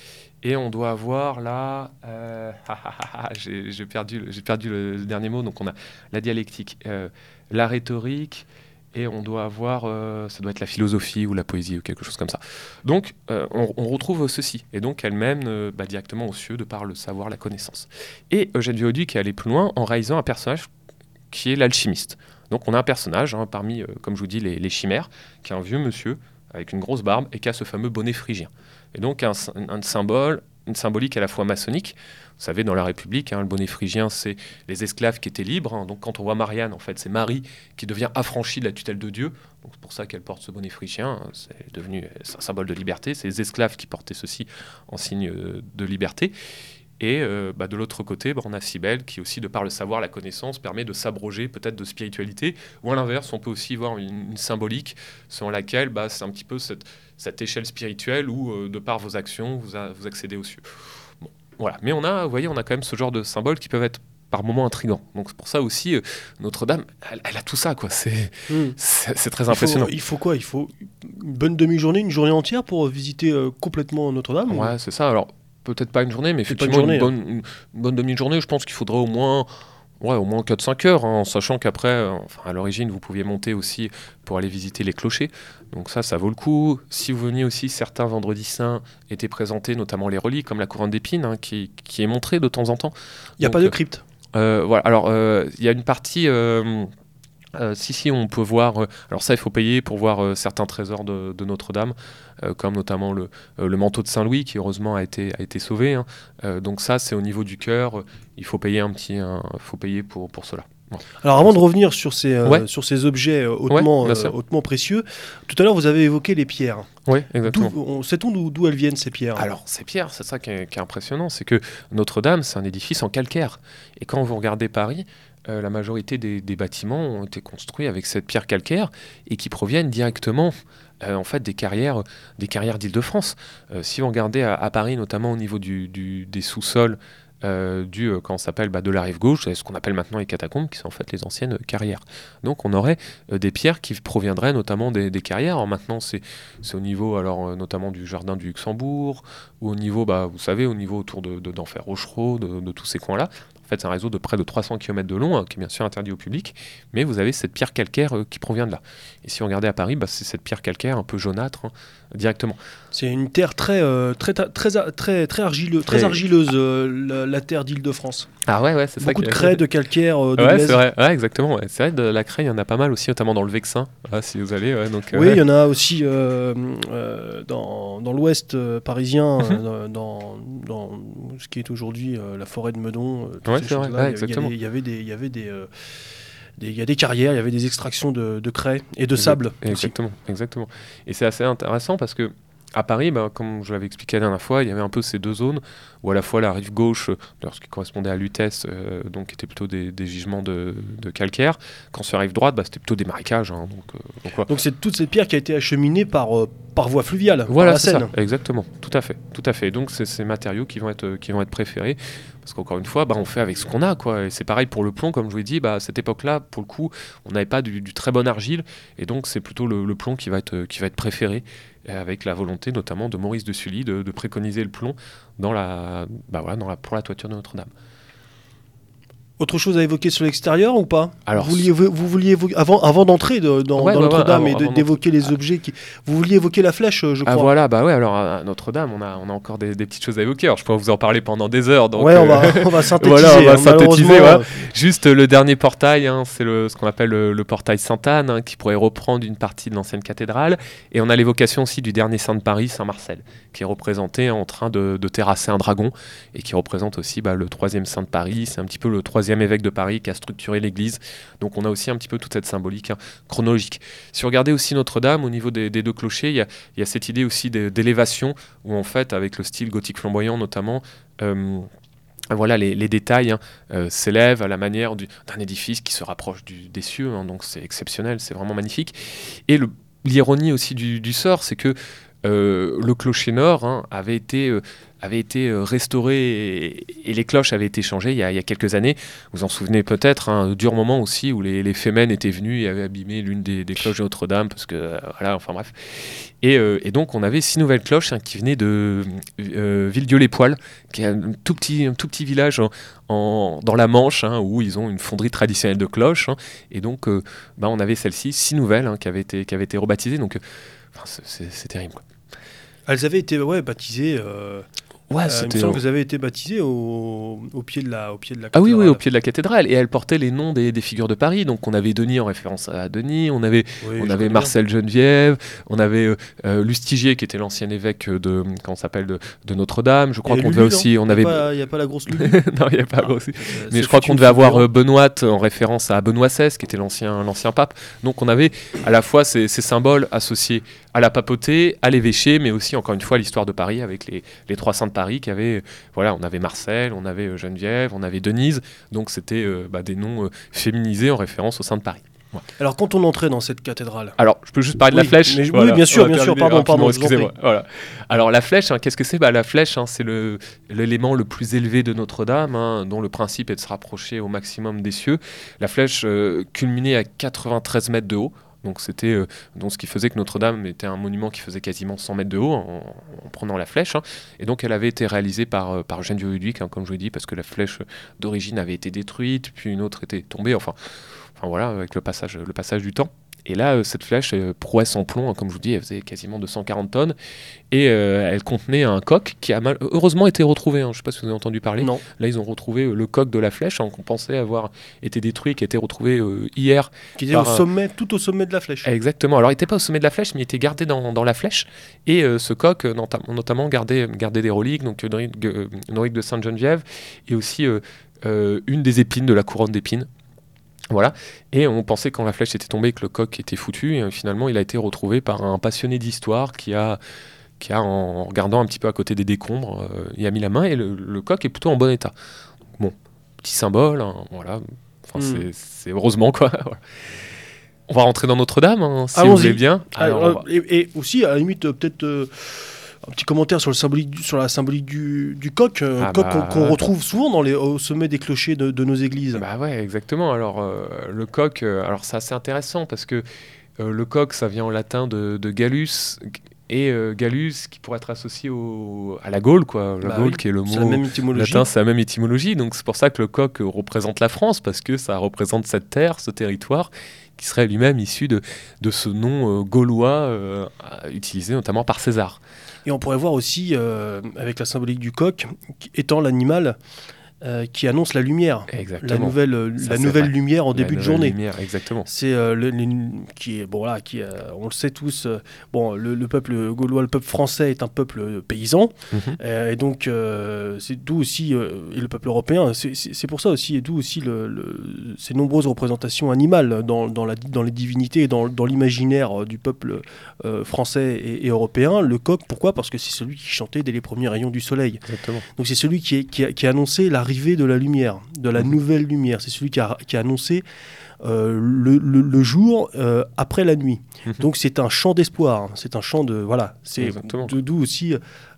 et on doit avoir là... euh, ah, ah, ah, j'ai perdu, perdu le dernier mot, donc on a la dialectique, euh, la rhétorique, et on doit avoir, euh, ça doit être la philosophie ou la poésie ou quelque chose comme ça. Donc euh, on, retrouve ceci, et donc elle mène euh, bah, directement aux cieux de par le savoir, la connaissance. Et Eugène Viauduc est allé plus loin en réalisant un personnage qui est l'alchimiste. Donc on a un personnage hein, parmi, euh, comme je vous dis, les chimères, qui est un vieux monsieur avec une grosse barbe et qui a ce fameux bonnet phrygien. Et donc un, sy- un symbole, une symbolique à la fois maçonnique. Vous savez, dans la République, hein, le bonnet phrygien, c'est les esclaves qui étaient libres. hein. Donc quand on voit Marianne, en fait, c'est Marie qui devient affranchie de la tutelle de Dieu. Donc c'est pour ça qu'elle porte ce bonnet phrygien. hein. C'est devenu un symbole de liberté. C'est les esclaves qui portaient ceci en signe euh, de liberté. Et euh, bah, de l'autre côté, bah, on a Cybèle qui aussi, de par le savoir, la connaissance, permet de s'abroger peut-être de spiritualité. Ou à l'inverse, on peut aussi voir une, une symbolique selon laquelle bah, c'est un petit peu cette, cette échelle spirituelle où, euh, de par vos actions, vous, a- vous accédez aux cieux. Bon, voilà. Mais on a, vous voyez, on a quand même ce genre de symboles qui peuvent être par moments intrigants. Donc c'est pour ça aussi, euh, Notre-Dame, elle, elle a tout ça, quoi. C'est Hmm. c'est- très Il faut- impressionnant. Il faut, quoi? Il faut une bonne demi-journée, une journée entière pour visiter complètement Notre-Dame ou- Ouais, c'est ça. Alors, peut-être pas une journée, mais effectivement, une, journée, hein. bonne, une, une bonne demi-journée, je pense qu'il faudrait au moins, ouais, au moins 4-5 heures, hein, en sachant qu'après, euh, enfin, à l'origine, vous pouviez monter aussi pour aller visiter les clochers. Donc ça, ça vaut le coup. Si vous veniez aussi, certains vendredis saints étaient présentés, notamment les reliques, comme la couronne d'épines, hein, qui, qui est montrée de temps en temps. Il n'y a Donc, pas de euh, crypte? euh, voilà, alors il y a une partie. Euh, si, si, on peut voir. euh, alors, ça, il faut payer pour voir euh, certains trésors de, de Notre-Dame, comme notamment le, le manteau de Saint-Louis, qui heureusement a été, a été sauvé. hein. Donc, ça, c'est au niveau du cœur. il faut payer un petit. faut payer pour, pour cela. Alors avant de revenir sur ces, sur ces objets hautement, hautement précieux, tout à l'heure vous avez évoqué les pierres. Oui, exactement. Sait-on d'où elles viennent ces pierres? Alors ces pierres, c'est ça qui est, impressionnant, c'est que Notre-Dame, c'est un édifice en calcaire. Et quand vous regardez Paris, la majorité des, bâtiments ont été construits avec cette pierre calcaire et qui proviennent directement euh, en fait des carrières, des carrières d'Île-de-France. Euh, si vous regardez à, Paris, notamment au niveau des sous-sols, euh, du quand s'appelle bah, de la rive gauche, ce qu'on appelle maintenant les catacombes, qui sont en fait les anciennes carrières. Donc on aurait des pierres qui proviendraient notamment des, carrières. Maintenant c'est au niveau alors notamment du jardin du Luxembourg ou au niveau, bah, vous savez, au niveau autour de d'Enfer Rochereau, de, de, tous ces coins-là. En fait, c'est un réseau de près de 300 km de long, hein, qui est bien sûr interdit au public, mais vous avez cette pierre calcaire qui provient de là. Et si on regardait à Paris, bah, c'est cette pierre calcaire un peu jaunâtre hein, directement. C'est une terre très, euh, très, très, très, très, argileuse, très argileuse euh, la, terre d'Île-de-France. Ah ouais, ouais c'est ça. Beaucoup de craie, de calcaire, euh, de ouais, c'est vrai. Ouais, exactement. C'est vrai, de la craie, il y en a pas mal aussi, notamment dans le Vexin, ah, si vous allez. donc, oui, il y en a aussi dans, dans l'ouest parisien, mhm. dans, dans, ce qui est aujourd'hui la forêt de Meudon. ouais, c'est vrai. exactement. Il y avait des... Y avait des il y a des carrières, il y avait des extractions de, de craie et de sable. Exactement, exactement. Et c'est assez intéressant parce que à Paris, ben, comme je l'avais expliqué la dernière fois, il y avait un peu ces deux zones où à la fois la rive gauche, euh, ce qui correspondait à Lutèce, euh, donc était plutôt des, gisements de, calcaire, quand sur la rive droite, bah, c'était plutôt des marécages. Hein, donc, euh, donc, c'est toute cette pierre qui a été acheminée par, par voie fluviale. Voilà, la Seine. exactement, tout à fait, tout à fait. Donc c'est ces matériaux qui vont être qui vont être préférés parce qu'encore une fois, bah, on fait avec ce qu'on a, quoi. Et c'est pareil pour le plomb, comme je vous l'ai dit, bah, à cette époque-là, pour le coup, on n'avait pas du, très bon argile, et donc c'est plutôt le, plomb qui va être être préféré avec la volonté notamment de Maurice de Sully de, préconiser le plomb dans bah pour la toiture de Notre-Dame. Autre chose à évoquer sur l'extérieur ou pas Alors, vous vouliez, vous, vouliez avant, avant d'entrer dans, Notre-Dame et d'évoquer les objets, qui, vous vouliez évoquer la flèche, je ah, crois. Ah voilà, bah ouais. Alors à Notre-Dame, on a, on a encore des, petites choses à évoquer. Alors je pourrais vous en parler pendant des heures. Donc, ouais, on va, on va synthétiser. on va hein, synthétiser. Euh, Juste le dernier portail, hein, c'est le, ce qu'on appelle le, portail Sainte-Anne, hein, qui pourrait reprendre une partie de l'ancienne cathédrale. Et on a l'évocation aussi du dernier saint de Paris, Saint Marcel, qui est représenté en train de, terrasser un dragon et qui représente aussi bah, le troisième saint de Paris. C'est un petit peu le troisième évêque de Paris qui a structuré l'église. Donc on a aussi un petit peu toute cette symbolique hein, chronologique. Si vous regardez aussi Notre-Dame, au niveau des, deux clochers, il y, a, cette idée aussi d'élévation, où en fait, avec le style gothique flamboyant notamment, euh, voilà, les, détails hein, euh, s'élèvent à la manière d'un édifice qui se rapproche des cieux, hein, donc c'est exceptionnel, c'est vraiment magnifique. Et l'ironie aussi du, sort, c'est que euh, le clocher nord avait été avait été euh, restauré et, les cloches avaient été changées il y a, quelques années. Vous en souvenez peut-être, un dur moment aussi où les, les Femen étaient venus et avaient abîmé l'une des, cloches de Notre-Dame, parce que euh, voilà, enfin bref. Euh, et, donc on avait six nouvelles cloches hein, qui venaient de Villedieu-les-Poils, qui est un tout petit, village dans la Manche hein, où ils ont une fonderie traditionnelle de cloches. Hein. et donc bah, on avait celles-ci, six nouvelles, qui, avaient été, qui avaient été rebaptisées. Donc c'est terrible. Elles avaient été ouais, baptisées. Ouais, euh, il me semble que vous avez été baptisé au, au, pied de la, au pied de la cathédrale. Ah oui, oui, au pied de la cathédrale. Et elle portait les noms des, des figures de Paris. Donc on avait Denis en référence à Denis, on avait, on avait Marcel Geneviève, on avait euh, euh, Lustigier qui était l'ancien évêque de, s'appelle, de, de Notre-Dame. Je crois qu'on devait aussi, on avait. Il n'y a, pas la grosse Lulu. non, il n'y a pas la grosse. Mais je crois qu'on devait avoir Benoît en référence à Benoît XVI, qui était l'ancien, l'ancien pape. Donc on avait à la fois ces, ces symboles associés à la papauté, à l'évêché, mais aussi encore une fois l'histoire de Paris avec les, les trois saints de Paris qui voilà, on avait Marcel, on avait euh, Geneviève, on avait Denise, donc c'était euh, bah, des noms euh, féminisés en référence aux saints de Paris. Alors, quand on entrait dans cette cathédrale. Alors, je peux juste parler de la flèche. oui, bien sûr, bien sûr. Pardon, pardon. Excusez-moi. Voilà. Alors, la flèche, hein, qu'est-ce que c'est? Bah, La flèche, hein, c'est l'élément le, plus élevé de Notre-Dame, hein, dont le principe est de se rapprocher au maximum des cieux. La flèche culminait à 93 mètres de haut. Donc c'était euh, donc ce qui faisait que Notre-Dame était un monument qui faisait quasiment 100 mètres de haut en, prenant la flèche. Hein. Et donc elle avait été réalisée par, euh, par Eugène hein, comme je vous dit, parce que la flèche d'origine avait été détruite, puis une autre était tombée. Enfin, enfin voilà, avec le passage, le passage du temps. Et là, euh, cette flèche, euh, prouesse en plomb, hein, comme je vous dis, elle faisait quasiment 240 tonnes. Et euh, elle contenait un coq qui a heureusement été retrouvé. Hein. je ne sais pas si vous avez entendu parler. Non. Là, ils ont retrouvé le coq de la flèche hein, qu'on pensait avoir été détruit, qui a été retrouvé hier. Qui était au sommet, tout au sommet de la flèche. Exactement. Alors, il n'était pas au sommet de la flèche, mais il était gardé dans, dans la flèche. Et ce coq, notamment, gardait, gardait des reliques, donc une relique de Sainte-Geneviève, et aussi une des épines de la couronne d'épines Voilà. Et on pensait quand la flèche était tombée que le coq était foutu. Et finalement, il a été retrouvé par un passionné d'histoire qui a, qui a, en regardant un petit peu à côté des décombres, il a mis la main et le, coq est plutôt en bon état. bon, petit symbole, hein, voilà. Enfin, hmm. c'est heureusement quoi. On va rentrer dans Notre-Dame, hein, si vous voulez bien. Alors, et, aussi, à la limite, peut-être un petit commentaire sur, le symbolique, sur la symbolique du, coq, euh, ah coq bah, qu'on retrouve souvent dans les, au sommet des clochers de, nos églises. Bah ouais, exactement. Alors euh, le coq, euh, alors c'est assez intéressant parce que le coq, ça vient en latin de, Gallus. Et Gallus, qui pourrait être associé au, à la Gaule, quoi. La bah Gaule, qui est le mot la latin, c'est la même étymologie. Donc c'est pour ça que le coq représente la France, parce que ça représente cette terre, ce territoire, qui serait lui-même issu de, de ce nom gaulois utilisé notamment par César. Et on pourrait voir aussi, euh, avec la symbolique du coq, étant l'animal euh, qui annonce la lumière, la nouvelle, euh, la nouvelle lumière en début de journée. Lumière, exactement. C'est le, qui est bon là, qui on le sait tous. bon, le, peuple gaulois, le peuple français est un peuple paysan, mhm. et donc c'est d'où aussi et le peuple européen. C'est pour ça aussi et d'où aussi ces nombreuses représentations animales dans, dans, la, dans les divinités et dans, dans l'imaginaire du peuple français et, européen. Le coq, pourquoi? Parce que c'est celui qui chantait dès les premiers rayons du soleil. Exactement. Donc c'est celui qui, est, qui, a, qui a annoncé la arrivée de la lumière, de la mhm. nouvelle lumière. C'est celui qui a, annoncé euh, le, jour euh, après la nuit. Mhm. Donc c'est un chant d'espoir, hein. c'est un chant de voilà, c'est d'où aussi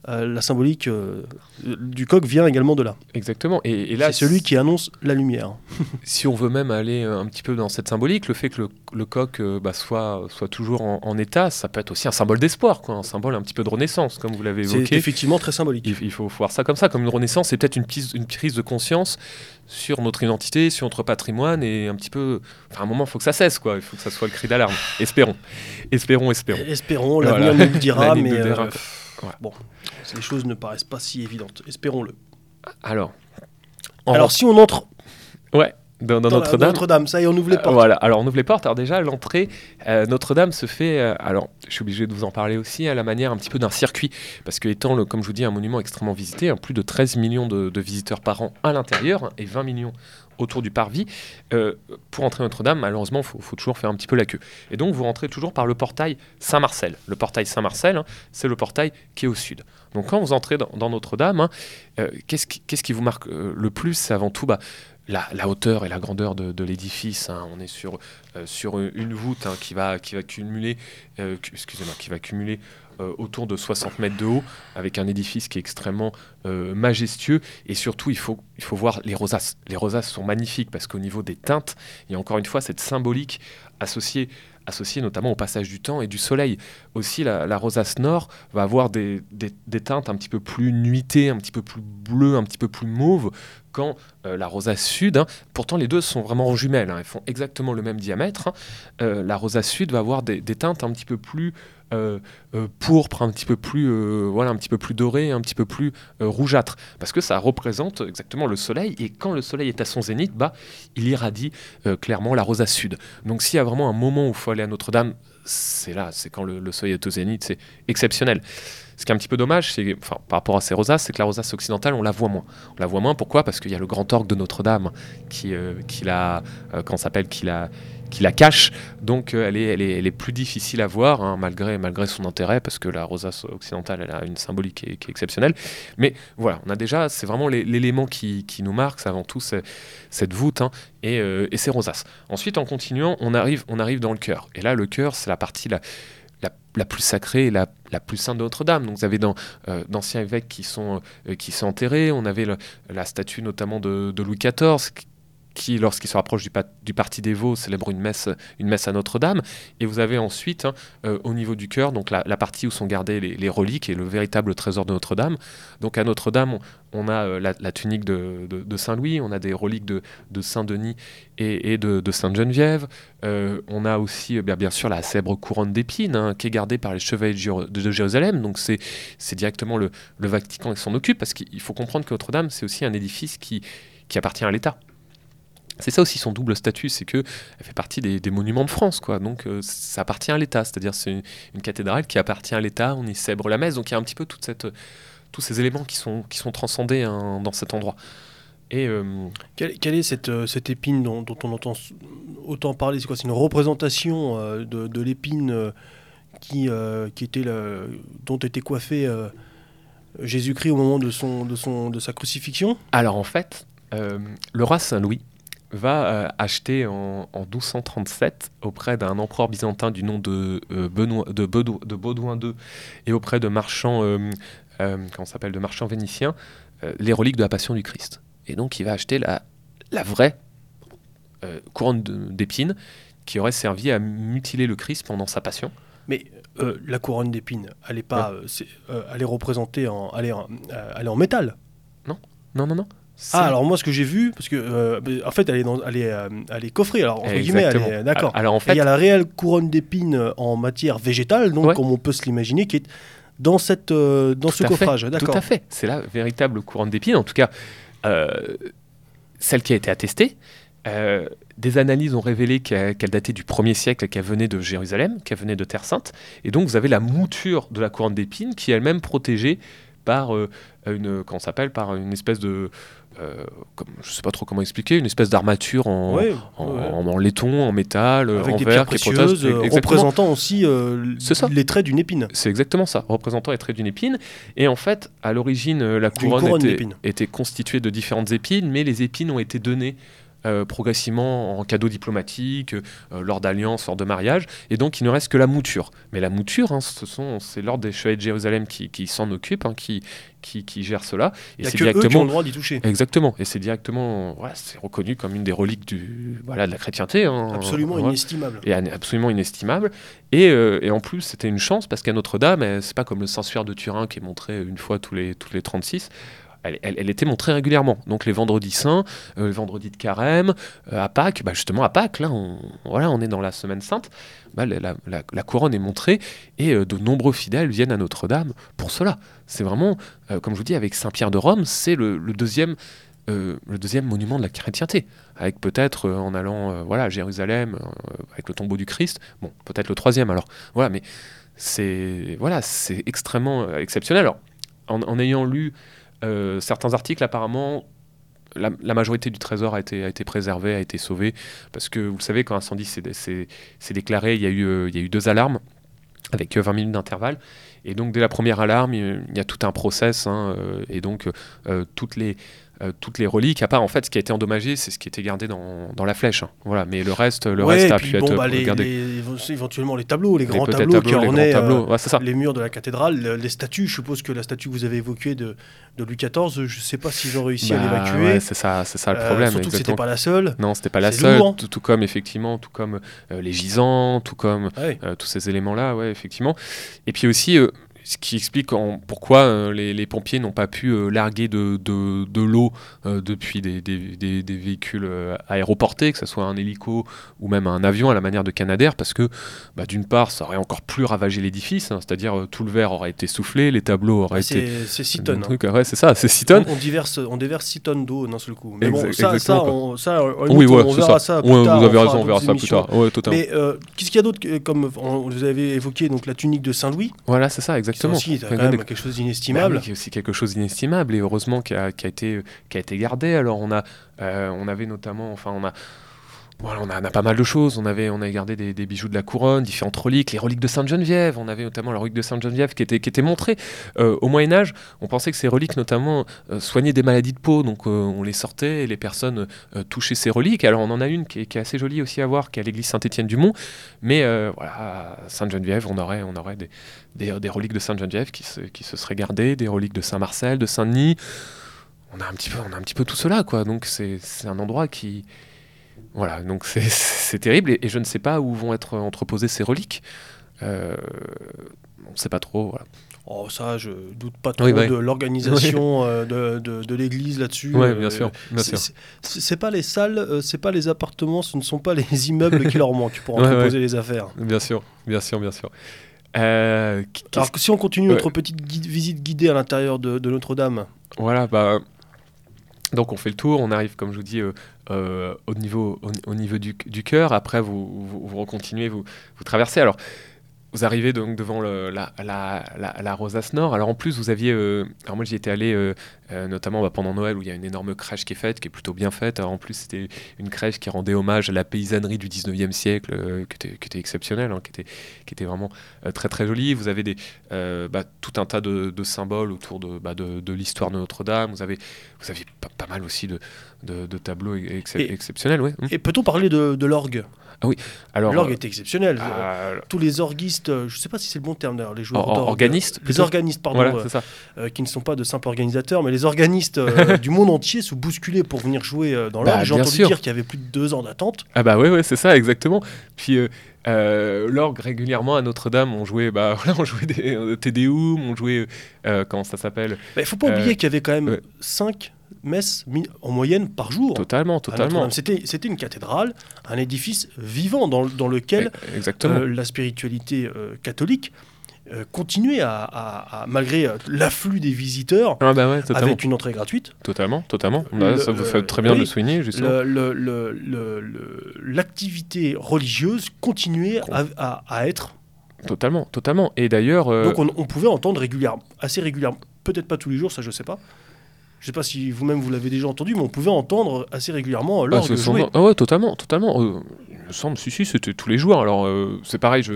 euh, la symbolique du coq vient également de là. Exactement. Et, là, c'est celui qui annonce la lumière. si on veut même aller un petit peu dans cette symbolique, le fait que le, coq bah, soit, soit toujours en, état, ça peut être aussi un symbole d'espoir, un symbole un petit peu de renaissance, comme vous l'avez évoqué. C'est effectivement très symbolique. Il, faut voir ça comme ça, comme une renaissance. C'est peut-être une, une prise de conscience sur notre identité, sur notre patrimoine, et un petit peu. Enfin, à un moment, il faut que ça cesse, quoi. Il faut que ça soit le cri d'alarme. Espérons. Espérons, espérons. Espérons, l'avenir nous le dira, mais. Euh, bon, les choses ne paraissent pas si évidentes. Espérons-le. Alors. Alors, si on entre. Ouais. Dans, Notre-Dame. Notre-Dame, ça y est, on ouvre les portes. voilà, alors on ouvre les portes. Alors déjà, l'entrée, euh, Notre-Dame se fait. Euh, alors, je suis obligé de vous en parler aussi à la manière un petit peu d'un circuit, parce que étant, le, comme je vous dis, un monument extrêmement visité, hein, plus de 13 millions de, visiteurs par an à l'intérieur hein, et 20 millions autour du parvis. Euh, pour entrer Notre-Dame, malheureusement, il faut, toujours faire un petit peu la queue. Et donc, vous rentrez toujours par le portail Saint-Marcel. Le portail Saint-Marcel, hein, c'est le portail qui est au sud. Donc, quand vous entrez dans, Notre-Dame, qu'est-ce qui, qui, vous marque le plus C'est avant tout? Bah, la, hauteur et la grandeur de, l'édifice. Hein. On est sur, euh, sur une voûte hein, qui, va, qui va cumuler, euh, excusez-moi, qui va cumuler euh, autour de 60 mètres de haut, avec un édifice qui est extrêmement majestueux. Et surtout, il faut, il faut voir les rosaces. Les rosaces sont magnifiques parce qu'au niveau des teintes, il y a encore une fois cette symbolique associée associé notamment au passage du temps et du soleil. Aussi, la, rosace nord va avoir des, teintes un petit peu plus nuitées, un petit peu plus bleues, un petit peu plus mauves quand euh, la rosace sud, hein. pourtant les deux sont vraiment jumelles, hein. elles font exactement le même diamètre, hein. euh, la rosace sud va avoir des, teintes un petit peu plus euh, pourpre, un petit peu plus, voilà, un petit peu plus doré, un petit peu plus rougeâtre, parce que ça représente exactement le soleil. Et quand le soleil est à son zénith, bah, il irradie clairement la rosace sud. Donc s'il y a vraiment un moment où il faut aller à Notre-Dame, c'est là, c'est quand le, soleil est au zénith, c'est exceptionnel. Ce qui est un petit peu dommage, c'est enfin, par rapport à ces rosaces, c'est que la rosace occidentale, on la voit moins. On la voit moins, pourquoi? Parce qu'il y a le grand orgue de Notre-Dame qui, euh, qui la, euh, s'appelle, qui la, qui la cache. Donc euh, elle, est, plus difficile à voir, hein, malgré, son intérêt, parce que la rosace occidentale, elle a une symbolique qui est, exceptionnelle. Mais voilà, on a déjà, c'est vraiment l'élément qui, nous marque, c'est avant tout cette voûte hein, et, et, ces rosaces. Ensuite, en continuant, on arrive, dans le cœur. Et là, le cœur, c'est la partie la, plus sacrée la, plus sainte de Notre-Dame. Donc vous avez euh, d'anciens évêques qui sont, euh, enterrés, on avait la statue notamment de Louis XIV qui, lorsqu'il se rapproche du, parti des Vaux, célèbre une messe, une messe à Notre-Dame. Et vous avez ensuite, hein, euh, au niveau du cœur, donc la, partie où sont gardées les, reliques et le véritable trésor de Notre-Dame. Donc à Notre-Dame, on, a euh, la, tunique de, Saint-Louis, on a des reliques de, Saint-Denis et, de, Sainte-Geneviève. Euh, on a aussi, bien, sûr, la célèbre couronne d'épines hein, qui est gardée par les chevaliers de, Jérusalem. Donc c'est directement le, Vatican qui s'en occupe parce qu'il faut comprendre que Notre-Dame, c'est aussi un édifice qui appartient à l'État. C'est ça aussi son double statut, c'est que elle fait partie des, monuments de France, quoi. Donc euh, ça appartient à l'État, c'est-à-dire c'est une, cathédrale qui appartient à l'État. On y célèbre la messe, donc il y a un petit peu toute cette, tous ces éléments qui sont, qui sont transcendés hein, dans cet endroit. Et euh, Quelle, quelle est cette, euh, cette épine dont, dont on entend autant parler? C'est quoi? C'est une représentation euh, de, de l'épine qui, qui était la- dont était coiffé Jésus-Christ au moment de, son, de, son, de sa crucifixion? Alors en fait, le roi Saint-Louis va euh, acheter en, en 1237 auprès d'un empereur byzantin du nom de, euh, Benoît, de, Bedou- de Baudouin II et auprès de marchands, euh, s'appelle, de marchands vénitiens, les reliques de la Passion du Christ. Et donc il va acheter la, la vraie couronne d'épines qui aurait servi à mutiler le Christ pendant sa passion. Mais euh, la couronne d'épines, elle est pas, euh, euh, elle est représentée en, elle est en, elle est en métal? Non, non, non. c'est- Ah, alors moi ce que j'ai vu, parce que euh, en fait elle est, dans, elle est, euh, elle est coffrée, alors entre guillemets, elle Exactement. est d'accord. Alors en fait, il y a la réelle couronne d'épines euh, en matière végétale, donc Ouais. comme on peut se l'imaginer, qui est dans, cette, euh, dans ce Tout coffrage. D'accord. Tout à fait. C'est la véritable couronne d'épines. En tout cas, celle qui a été attestée. Des analyses ont révélé qu'elle datait du 1er siècle, qu'elle venait de Jérusalem, qu'elle venait de Terre Sainte. Et donc, vous avez la mouture de la couronne d'épines qui est elle-même protégée par une, comment s'appelle, par une espèce de, euh, comme, je sais pas trop comment expliquer, une espèce d'armature en, Ouais, en, ouais. en- en laiton, en métal, Avec en des verre, euh, représentant aussi euh, les traits d'une épine. C'est exactement ça, représentant les traits d'une épine. Et en fait, à l'origine, la couronne, couronne était, d'épines. était constituée de différentes épines, mais les épines ont été données euh, progressivement en cadeaux diplomatiques, euh, lors d'alliances, lors de mariages, et donc il ne reste que la mouture. Mais la mouture, hein, ce sont, c'est l'ordre des chevaliers de Jérusalem qui, qui s'en occupe, hein, qui, qui, qui gère cela. Il Et n'y a c'est que eux qui ont directement le droit d'y toucher. Exactement, et c'est directement, voilà, c'est reconnu comme une des reliques du, voilà, de la chrétienté. hein. Absolument inestimable. et absolument inestimable. Et, euh, et en plus, c'était une chance parce qu'à Notre-Dame, c'est pas comme le Saint-Suaire de Turin qui est montré une fois tous les, tous les 36. Elle, était montrée régulièrement. Donc les vendredis saints, euh, les vendredis de carême, euh, à Pâques, bah justement à Pâques, là, on, voilà, on est dans la semaine sainte, bah, la, couronne est montrée et euh, de nombreux fidèles viennent à Notre-Dame pour cela. C'est vraiment, euh, comme je vous dis, avec Saint-Pierre de Rome, c'est le, deuxième, le deuxième monument de la chrétienté, avec peut-être en allant voilà, à Jérusalem, avec le tombeau du Christ, bon, peut-être le troisième alors, voilà, mais c'est voilà, extrêmement exceptionnel. Alors, en ayant lu euh, certains articles, apparemment, la, majorité du trésor a été, a préservée, a été sauvée, parce que vous le savez, quand un incendie s'est- déclaré, il y, a eu, euh, il y a eu deux alarmes avec euh, 20 minutes d'intervalle. Et donc, dès la première alarme, il y a tout un process. hein, euh, et donc, euh, toutes, les, euh, toutes les reliques, à part en fait, ce qui a été endommagé, c'est ce qui était gardé dans, dans la flèche. hein. Voilà. Mais le reste, le Ouais, reste a puis pu bon, être bah, les, éventuellement les tableaux, les grands tableaux, qui ornaient euh. Ouais, les murs de la cathédrale, le- les statues. Je suppose que la statue que vous avez évoquée de, de Louis XIV, je ne sais pas s'ils ont réussi à Bah, l'évacuer. ouais, c'est ça, c'est ça le Euh, problème. surtout que c'était exactement. pas la seule. Non, c'était pas la seule. lourd. Tout, tout comme effectivement, tout comme euh, les gisants, tout comme euh, tous ces éléments-là, ouais, effectivement. Et puis aussi, euh, ce qui explique en- pourquoi euh, les, les pompiers n'ont pas pu euh, larguer de, de, de l'eau euh, depuis des, des- des- des véhicules aéroportés, que ce soit un hélico ou même un avion à la manière de Canadair, parce que bah, d'une part, ça aurait encore plus ravagé l'édifice, hein, c'est-à-dire tout le verre aurait été soufflé, les tableaux auraient été. C'est c'est 6 tonnes. hein. ouais, c'est ça, c'est 6 tonnes. On, on diverse, on déverse 6 tonnes d'eau d'un seul coup. Mais bon, ça, ça, exactement, on, ça, Oui, ouais, on c'est verra ça. ça plus Ouais, tard, vous avez raison, on verra ça plus tard. Mais qu'est-ce qu'il y a d'autre comme vous avez évoqué donc la tunique de Saint-Louis, Voilà, c'est ça, qui exactement. aussi est quand même quelque chose Bah d'inestimable. oui, qui est aussi quelque chose d'inestimable et heureusement qui a, qui a été, qui a été gardé. Alors on a, euh, on avait notamment, enfin on a, voilà, on a, pas mal de choses. On avait, on a gardé des, bijoux de la couronne, différentes reliques, les reliques de Sainte Geneviève. On avait notamment la relique de Sainte Geneviève qui était, montrée Euh, au Moyen Âge. On pensait que ces reliques notamment euh, soignaient des maladies de peau, donc euh, on les sortait et les personnes touchaient ces reliques. Alors on en a une qui est, assez jolie aussi à voir, qui est à l'église Saint-Étienne-du-Mont. Mais voilà, à Sainte Geneviève, on aurait, des, reliques de Sainte Geneviève qui se, seraient gardées, des reliques de Saint Marcel, de Saint Denis. On a un petit peu, on a un petit peu tout cela, quoi. Donc c'est un endroit qui, voilà, donc c'est- terrible et, et je ne sais pas où vont être entreposées ces reliques. Euh, on ne sait pas trop. Voilà. Oh, ça, je doute pas trop Oui, de l'organisation euh, de, de- de l'église là-dessus. Ouais, Euh, bien sûr, c'est- pas les salles, c'est pas les appartements, ce ne sont pas les immeubles qui leur manquent pour Ouais, entreposer les affaires. Bien sûr, bien sûr, bien sûr. Euh, Alors que si on continue Ouais. notre petite guide- visite guidée à l'intérieur de, de Notre-Dame, Voilà, bah. Donc on fait le tour, on arrive, comme je vous dis, euh, au niveau, au, au niveau du, du cœur. Après, vous, vous, vous recontinuez, vous, vous traversez. Alors, vous arrivez donc devant le, la, la, la, la, Rosace Nord. Alors en plus, vous aviez. Euh, alors moi, j'y étais allé euh, euh, notamment bah, pendant Noël où il y a une énorme crèche qui est faite, qui est plutôt bien faite. Alors en plus, c'était une crèche qui rendait hommage à la paysannerie du 19e siècle, qui, était, qui, était, exceptionnelle, hein, qui, était, qui était vraiment très très jolie. Vous avez des, bah, tout un tas de, de symboles autour de, bah, de, de l'histoire de Notre-Dame. Vous avez, vous avez pas, pas mal aussi de, de, tableaux exceptionnels. Ouais. Et peut-on parler de, l'orgue? Ah oui. Alors l'orgue est exceptionnel. Ah, Tous les orguistes, je ne sais pas si c'est le bon terme d'ailleurs, les joueurs organistes, les organistes pardon, euh, qui ne sont pas de simples organisateurs, mais les organistes euh, du monde entier se bousculaient pour venir jouer euh, dans l'orgue. Bah, J'ai entendu dire qu'il y avait plus de deux ans d'attente. Ah bah oui, ouais, c'est ça exactement. Puis l'orgue régulièrement à Notre-Dame, on jouait, bah on jouait des on jouait comment ça s'appelle? Il bah, ne faut pas oublier qu'il y avait quand même 5 messes en moyenne par jour. Totalement, totalement. C'était, c'était une cathédrale, un édifice vivant dans, dans lequel Exactement. la spiritualité catholique euh, continuer à, malgré euh, l'afflux des visiteurs, ah bah avec une entrée gratuite. Totalement, totalement. Bah, ça vous fait très bien de le souligner, justement. L'activité religieuse continuait à, à, être. Totalement, totalement. Et d'ailleurs. Euh, Donc on, pouvait entendre régulièrement, assez régulièrement, peut-être pas tous les jours, ça je sais pas. Je sais pas si vous-même vous, l'avez déjà entendu, mais on pouvait entendre assez régulièrement l'orgue ah, jouer. Ah ouais, totalement, totalement. il me semble, si, si, c'était tous les jours. Alors c'est pareil, je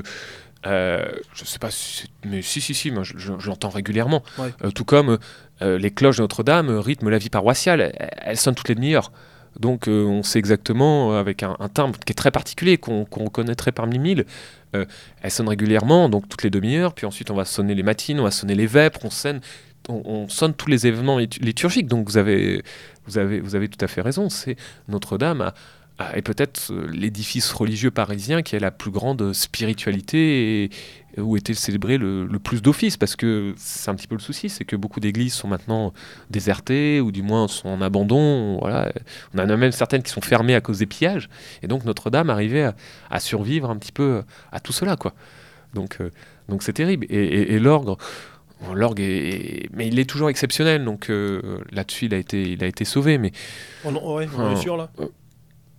euh, je sais pas si mais si, si, si, moi je, l'entends régulièrement. Euh, tout comme euh, les cloches de Notre-Dame rythment la vie paroissiale, elles, sonnent toutes les demi-heures. Donc on sait exactement, avec un, timbre qui est très particulier, qu'on reconnaîtrait parmi mille, elles sonnent régulièrement, donc toutes les demi-heures, puis ensuite on va sonner les matines, on va sonner les vêpres, on sonne, on, sonne tous les événements liturgiques. Donc vous avez, vous avez, vous avez tout à fait raison, c'est Notre-Dame ah, et peut-être euh, l'édifice religieux parisien qui a la plus grande spiritualité et où était célébré le, plus d'offices, parce que c'est un petit peu le souci, c'est que beaucoup d'églises sont maintenant désertées, ou du moins sont en abandon. On en a même certaines qui sont fermées à cause des pillages, et donc Notre-Dame arrivait à, survivre un petit peu à tout cela. quoi. Donc euh, donc c'est terrible. Et, l'orgue, l'orgue est, mais il est toujours exceptionnel, donc euh, là-dessus il a été, il a été sauvé. Mais oh on est sûr là.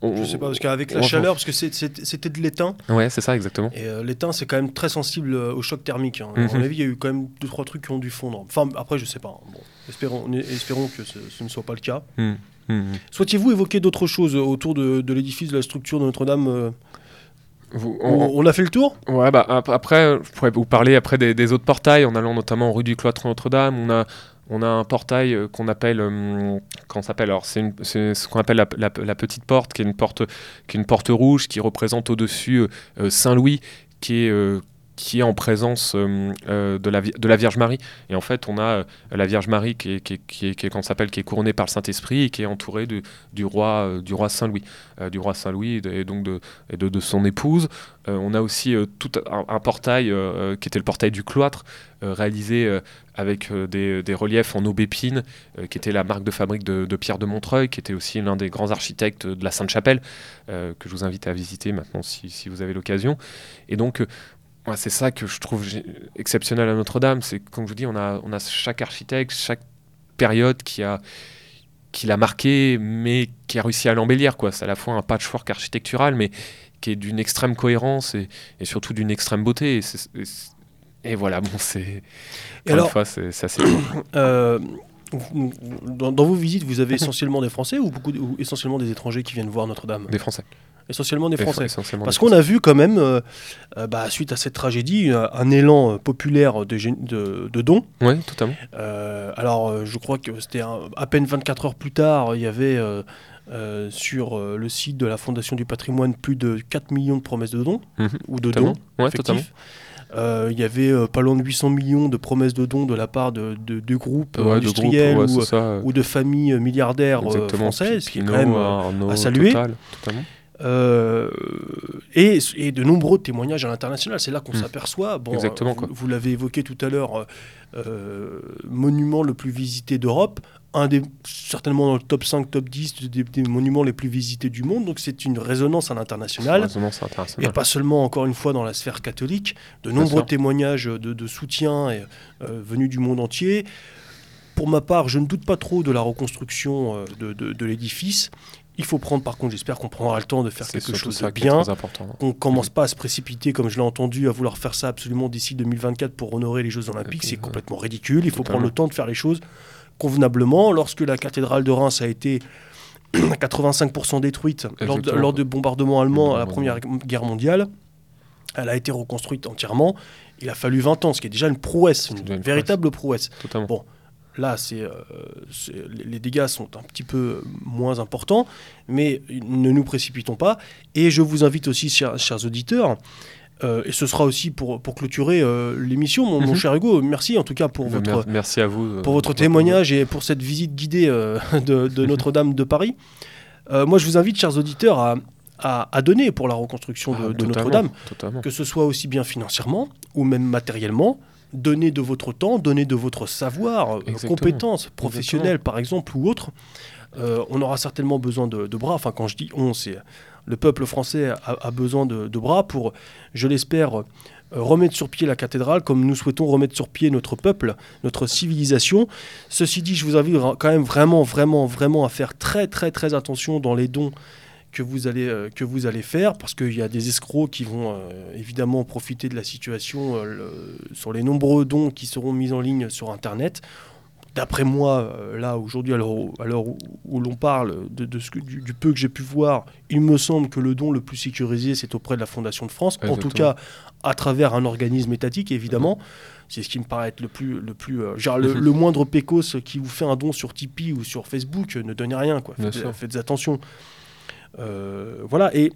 Je sais pas, parce qu'avec la chaleur, parce que c'était de l'étain. Ouais, c'est ça, exactement. Et euh, l'étain, c'est quand même très sensible euh, au choc thermique. Hein. Mhm. À mon avis, il y a eu quand même deux, trois trucs qui ont dû fondre. Enfin, après, je sais pas. Bon, espérons, espérons que ce, ne soit pas le cas. Mhm. Mhm. Souhaitiez-vous évoquer d'autres choses autour de, de l'édifice, de la structure de Notre-Dame on, a fait le tour Ouais, bah après, je pourrais vous parler après des, des autres portails, en allant notamment rue du Cloître Notre-Dame. On a on a un portail euh, qu'on appelle, euh, s'appelle Alors c'est ce qu'on appelle la, petite porte, qui est une porte, qui est une porte rouge, qui représente au-dessus euh, Saint Louis, qui est qui est en présence de, la, de la Vierge Marie. Et en fait, on a la Vierge Marie qui est, qui qui qui s'appelle, qui est couronnée par le Saint-Esprit et qui est entourée de, du roi, du roi Saint-Louis, du roi Saint-Louis et donc de, et de, son épouse. on a aussi tout un, portail qui était le portail du cloître, réalisé avec euh, des, reliefs en aubépine, euh, qui était la marque de fabrique de, Pierre de Montreuil, qui était aussi l'un des grands architectes de la Sainte-Chapelle, euh, que je vous invite à visiter maintenant si, vous avez l'occasion. Et donc, c'est ça que je trouve exceptionnel à Notre-Dame, c'est comme je vous dis, on a, on a chaque architecte, chaque période qui a qui l'a marqué, mais qui a réussi à l'embellir. C'est à la fois un patchwork architectural, mais qui est d'une extrême cohérence et, surtout d'une extrême beauté. Et voilà, bon, c'est. Une fois, c'est assez. euh, dans, vos visites, vous avez essentiellement des Français ou, beaucoup, ou essentiellement des étrangers qui viennent voir Notre-Dame? Des Français. Essentiellement des Français. Parce qu'on a vu quand même, euh, euh, bah, suite à cette tragédie, un élan populaire de, de, de dons. Oui, totalement. Euh, alors, je crois que c'était à peine 24 heures plus tard, il y avait sur le site de la Fondation du patrimoine plus de 4 millions de promesses de dons, mhm. ou de dons. Ouais, totalement. Euh, il y avait euh, pas loin de 800 millions de promesses de dons de la part de, de, groupes industriels ou, de familles milliardaires euh, françaises, ce qui est quand même à saluer. Et, et, de nombreux témoignages à l'international. C'est là qu'on hmm. s'appperçoit. Bon, Exactement, vous l'avez évoqué tout à l'heure, monument le plus visité d'Europe, un des, certainement dans le top 5, top 10 des, monuments les plus visités du monde. Donc c'est une résonance à l'international. Et pas seulement, encore une fois, dans la sphère catholique. De nombreux témoignages de, soutien et, euh, venus du monde entier. Pour ma part, je ne doute pas trop de la reconstruction euh, de, de l'édifice. Il faut prendre, par contre, j'espère qu'on prendra le temps de faire quelque chose de bien, important. qu'on ne commence pas à se précipiter, comme je l'ai entendu, à vouloir faire ça absolument d'ici 2024 pour honorer les Jeux Olympiques. C'est complètement ridicule. Il faut Totalement. prendre le temps de faire les choses convenablement. Lorsque la cathédrale de Reims a été à 85% détruite lors de, lors de bombardements allemands à la. Première Guerre mondiale, elle a été reconstruite entièrement. Il a fallu 20 ans, ce qui est déjà une prouesse, une, véritable prouesse. Totalement. Bon, Là, c'est, euh, les dégâts sont un petit peu moins importants, mais ne nous précipitons pas. Et je vous invite aussi, chers, chers auditeurs, euh, et ce sera aussi pour, pour clôturer euh, l'émission, mon, mon Mhm. cher Hugo, merci en tout cas pour votre, Merci à vous. euh, pour votre témoignage et pour cette visite guidée de, de Notre-Dame de Paris. Moi, je vous invite, chers auditeurs, à, à- à donner pour la reconstruction Ah, de, totalement, Notre-Dame, que ce soit aussi bien financièrement ou même matériellement. Donner de votre temps, donner de votre savoir, euh, Exactement. compétences professionnelles par exemple ou autres. Euh, on aura certainement besoin de, de bras. Enfin, quand je dis on, c'est le peuple français a, a besoin de, de bras pour, je l'espère, euh, remettre sur pied la cathédrale comme nous souhaitons remettre sur pied notre peuple, notre civilisation. Ceci dit, je vous invite quand même vraiment, vraiment, vraiment à faire très, très, très attention dans les dons que vous allez, euh, que vous allez faire, parce qu'il y a des escrocs qui vont euh, évidemment profiter de la situation euh, le- sur les nombreux dons qui seront mis en ligne sur Internet. D'après moi, là, aujourd'hui, à l'heure où, l'on parle de, de ce que, du, du peu que j'ai pu voir, il me semble que le don le plus sécurisé, c'est auprès de la Fondation de France, en tout cas à travers un organisme étatique, évidemment. C'est ce qui me paraît être le plus... Le, plus, genre, le, Mhm. le moindre pécos qui vous fait un don sur Tipeee ou sur Facebook, ne donnez rien. Quoi. Faites attention. Euh, voilà, et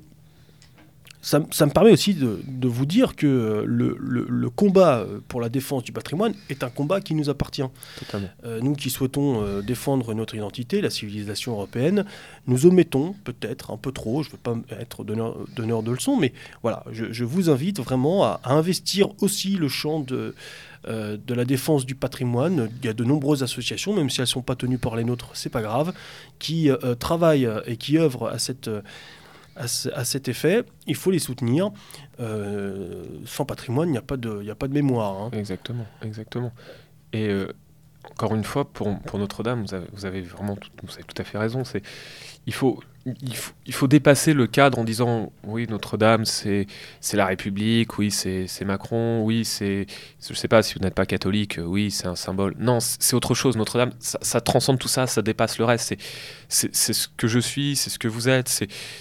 ça, ça me permet aussi de, de vous dire que le, le- le combat euh, pour la défense du patrimoine est un combat qui nous appartient. Euh, nous qui souhaitons euh, défendre notre identité, la civilisation européenne, nous omettons peut-être un peu trop, je ne veux pas être donneur, donneur de leçons, mais voilà, je, je vous invite vraiment à, à investir aussi le champ de, euh, de la défense du patrimoine. Il y a de nombreuses associations, même si elles ne sont pas tenues par les nôtres, c'est pas grave, qui euh, travaillent et qui œuvrent à cette... à, ce- à cet effet, il faut les soutenir. Euh, sans patrimoine, il n'y a, pas de- a pas de mémoire. hein. Exactement, exactement. Et euh, encore une fois, pour, Notre-Dame, vous avez, vraiment tout, vous avez tout à fait raison. Il faut, dépasser le cadre en disant oui Notre-Dame c'est la République, oui c'est Macron, oui c'est je sais pas si vous n'êtes pas catholique, oui c'est un symbole. Non c'est autre chose. Notre-Dame ça, transcende tout ça, ça dépasse le reste. C'est ce que je suis, c'est ce que vous êtes,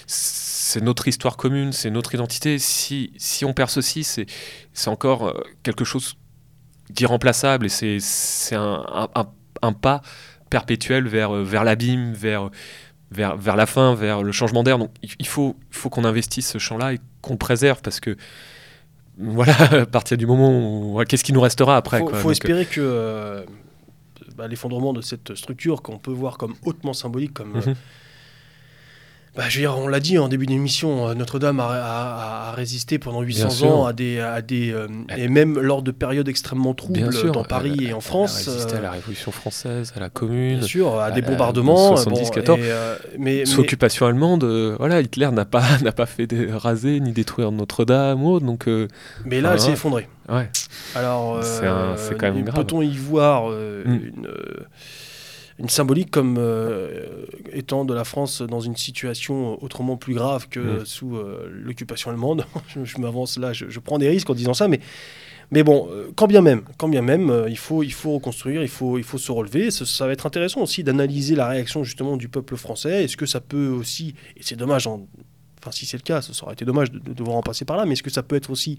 c'est notre histoire commune, c'est notre identité. Si on perd ceci, c'est c'est encore euh, quelque chose d'irremplaçable et c'est un, un, un- pas perpétuel vers, euh, vers l'abîme, vers, vers, vers la fin, vers le changement d'air. Donc il faut, faut qu'on investisse ce champ-là et qu'on le préserve parce que voilà, à partir du moment où. Qu'est-ce qui nous restera après Il faut, Donc, espérer que euh, bah, l'effondrement de cette structure qu'on peut voir comme hautement symbolique, comme... euh, Mhm. Bah, je veux dire, on l'a dit en début d'émission, euh, Notre-Dame a, a- a résisté pendant 800 sûr. ans à des... À des euh, Elle- et même lors de périodes extrêmement Bien troubles sûr, dans Paris elle- et en elle France. a résisté euh, à la Révolution française, à la Commune. Bien sûr, à des euh, bombardements. euh, 70, bon, 14. et, euh, mais, Sous mais- occupation allemande, euh, voilà, Hitler n'a pas, n'a pas fait raser ni détruire Notre-Dame ou autre, donc euh, mais là, elle s'est ouais. effondrée. ouais, Alors, C'est euh, quand même. Peut-on y voir euh, Mm. une, euh, une symbolique comme euh, étant de la France dans une situation autrement plus grave que Mm. sous euh, l'occupation allemande Je, je m'avance là, je, je prends des risques en disant ça, mais, mais bon, euh, quand bien même, quand bien même euh, il, faut, il faut reconstruire, il faut, il faut se relever. Ça, ça va être intéressant aussi d'analyser la réaction justement du peuple français. Est-ce que ça peut aussi, et c'est dommage, en- enfin si c'est le cas, ça aurait été dommage de, de devoir en passer par là, mais est-ce que ça peut être aussi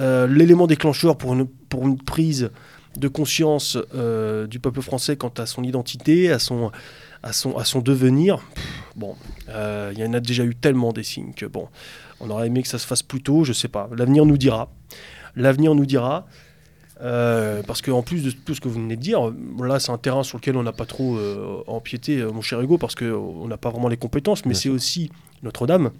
euh, l'élément déclencheur pour une, pour une prise de conscience euh, du peuple français quant à son identité, à son, à son, à son devenir. Pff, bon, euh, il y en a déjà eu tellement des signes que bon, on aurait aimé que ça se fasse plus tôt, je sais pas. L'avenir nous dira. L'avenir nous dira. Euh, parce qu'en plus de tout ce que vous venez de dire, là c'est un terrain sur lequel on n'a pas trop euh, empiété, mon cher Hugo, parce qu'on n'a pas vraiment les compétences, mais c'est aussi Notre-Dame,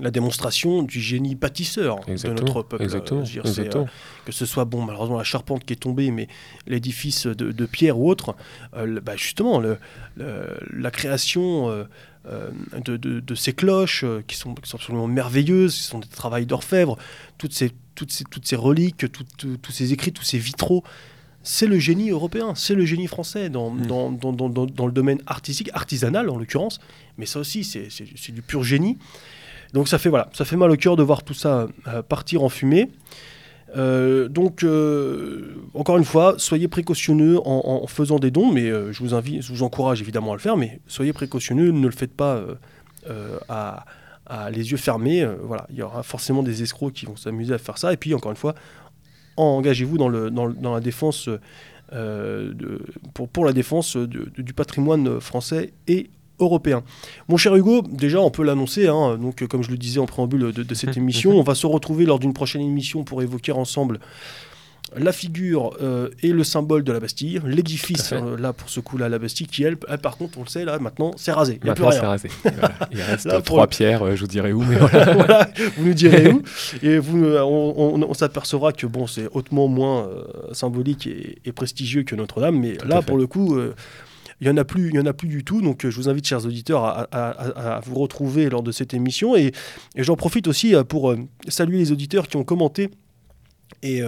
la démonstration du génie bâtisseur de notre peuple. exactement, dire, euh, exactement. que ce soit bon malheureusement la charpente qui est tombée mais l'édifice de, de pierre ou autre euh, bah, justement le- le- la création euh, euh, de, de- de ces cloches euh, qui, sont, qui sont absolument merveilleuses qui sont des travails d'orfèvre toutes ces, toutes ces, toutes ces reliques tout- tout- tous ces écrits tous ces vitraux c'est le génie européen, c'est le génie français dans, Mm. dans, le domaine artistique, artisanal en l'occurrence, mais ça aussi c'est du pur génie. Donc ça fait, voilà, ça fait mal au cœur de voir tout ça euh, partir en fumée. Euh, donc, euh, encore une fois, soyez précautionneux en, faisant des dons, mais je vous invite, je vous encourage évidemment à le faire, mais soyez précautionneux, ne le faites pas à, les yeux fermés. voilà, il y aura forcément des escrocs qui vont s'amuser à faire ça. Et puis, encore une fois, engagez-vous dans, la défense pour, la défense du patrimoine français et européen. Mon cher Hugo, déjà on peut l'annoncer, hein, donc euh, comme je le disais en préambule de, de cette émission, on va se retrouver lors d'une prochaine émission pour évoquer ensemble la figure euh, et le symbole de la Bastille, l'édifice, euh, là pour ce coup-là, la Bastille, qui elle, elle, par contre on le sait, là maintenant c'est rasé, il n'y a plus Maintenant, rien. c'est rasé. Voilà. Il reste Là, trois le- pierres, euh, je vous dirai où, mais voilà. voilà, vous nous direz où. Et vous, on, on- on s'apercevra que bon, c'est hautement moins symbolique et, et prestigieux que Notre-Dame, mais Tout là, pour le coup, il y en a plus, il y en a plus du tout. Donc, euh, je vous invite, chers auditeurs, à, vous retrouver lors de cette émission. Et, j'en profite aussi euh, pour euh, saluer les auditeurs qui ont commenté. Et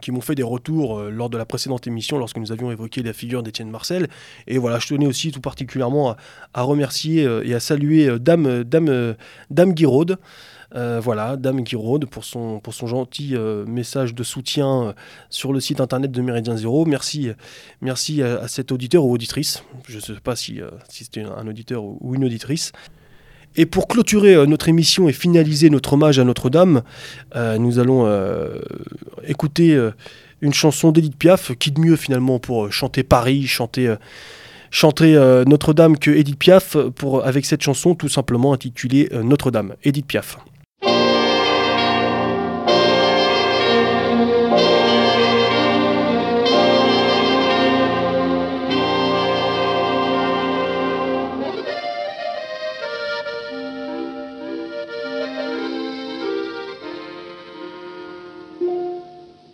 qui m'ont fait des retours lors de la précédente émission lorsque nous avions évoqué la figure d'Étienne Marcel. Et voilà, je tenais aussi tout particulièrement à, remercier et à saluer Dame, Dame, Dame Guiraud, euh, voilà, Dame Guiraud, pour son, pour son gentil euh, message de soutien euh, sur le site internet de Méridien Zéro. Merci, merci à, cet auditeur ou auditrice. Je ne sais pas si, si c'était un auditeur ou, une auditrice. Et pour clôturer notre émission et finaliser notre hommage à Notre-Dame, nous allons écouter une chanson d'Edith Piaf. Qui de mieux finalement pour chanter Paris, chanter, chanter Notre-Dame que Edith Piaf pour, avec cette chanson tout simplement intitulée Notre-Dame. Edith Piaf.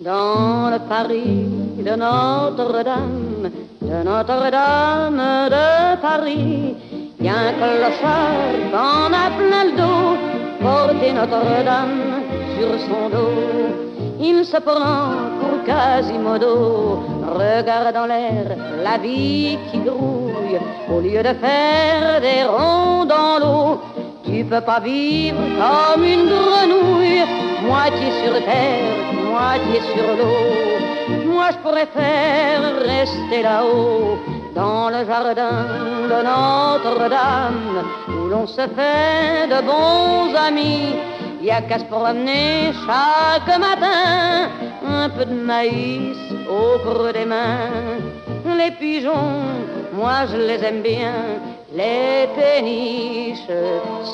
Dans le Paris de Notre-Dame, de Notre-Dame de Paris. Y a un clochard a plein le dos, porter Notre-Dame sur son dos. Il se prend pour Quasimodo, regarde en l'air la vie qui grouille, au lieu de faire des ronds dans l'eau. Tu peux pas vivre comme une grenouille, moitié sur terre, moitié sur l'eau. Moi je préfère rester là-haut, dans le jardin de Notre-Dame, où l'on se fait de bons amis. Y a qu'à se promener chaque matin, un peu de maïs au creux des mains. Les pigeons, moi je les aime bien. Les péniches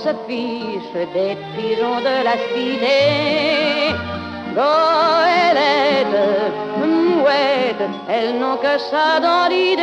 se fichent des pigeons de la cité. Goélette, mouette, elles n'ont que ça dans l'idée.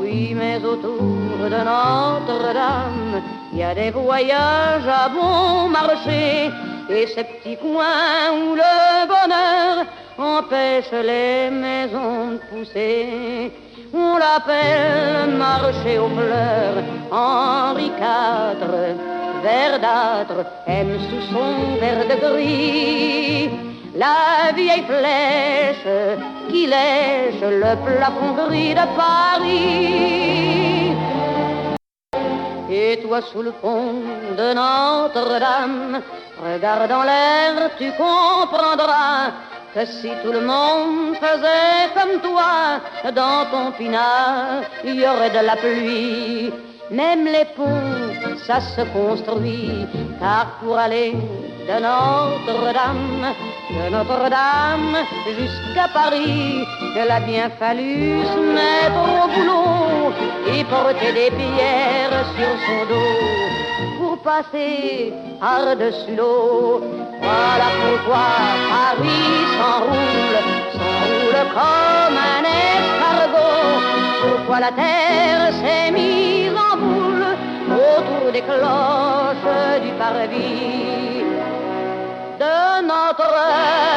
Oui, mais autour de Notre-Dame, il y a des voyages à bon marché et ces petits coins où le bonheur empêche les maisons de pousser. On l'appelle marché aux fleurs, Henri IV, verdâtre, aime sous son verre de gris. La vieille flèche qui lèche le plafond gris de Paris. Et toi sous le pont de Notre-Dame, regarde en l'air, tu comprendras que si tout le monde faisait comme toi, dans ton pinard, il y aurait de la pluie. Même les ponts, ça se construit, car pour aller de Notre-Dame, de Notre-Dame jusqu'à Paris, il a bien fallu se mettre au boulot et porter des pierres sur son dos pour passer par-dessus l'eau. Voilà pourquoi Paris s'enroule, s'enroule comme un escargot. Pourquoi la terre s'est mise en boule autour des cloches du parvis de Notre-Dame.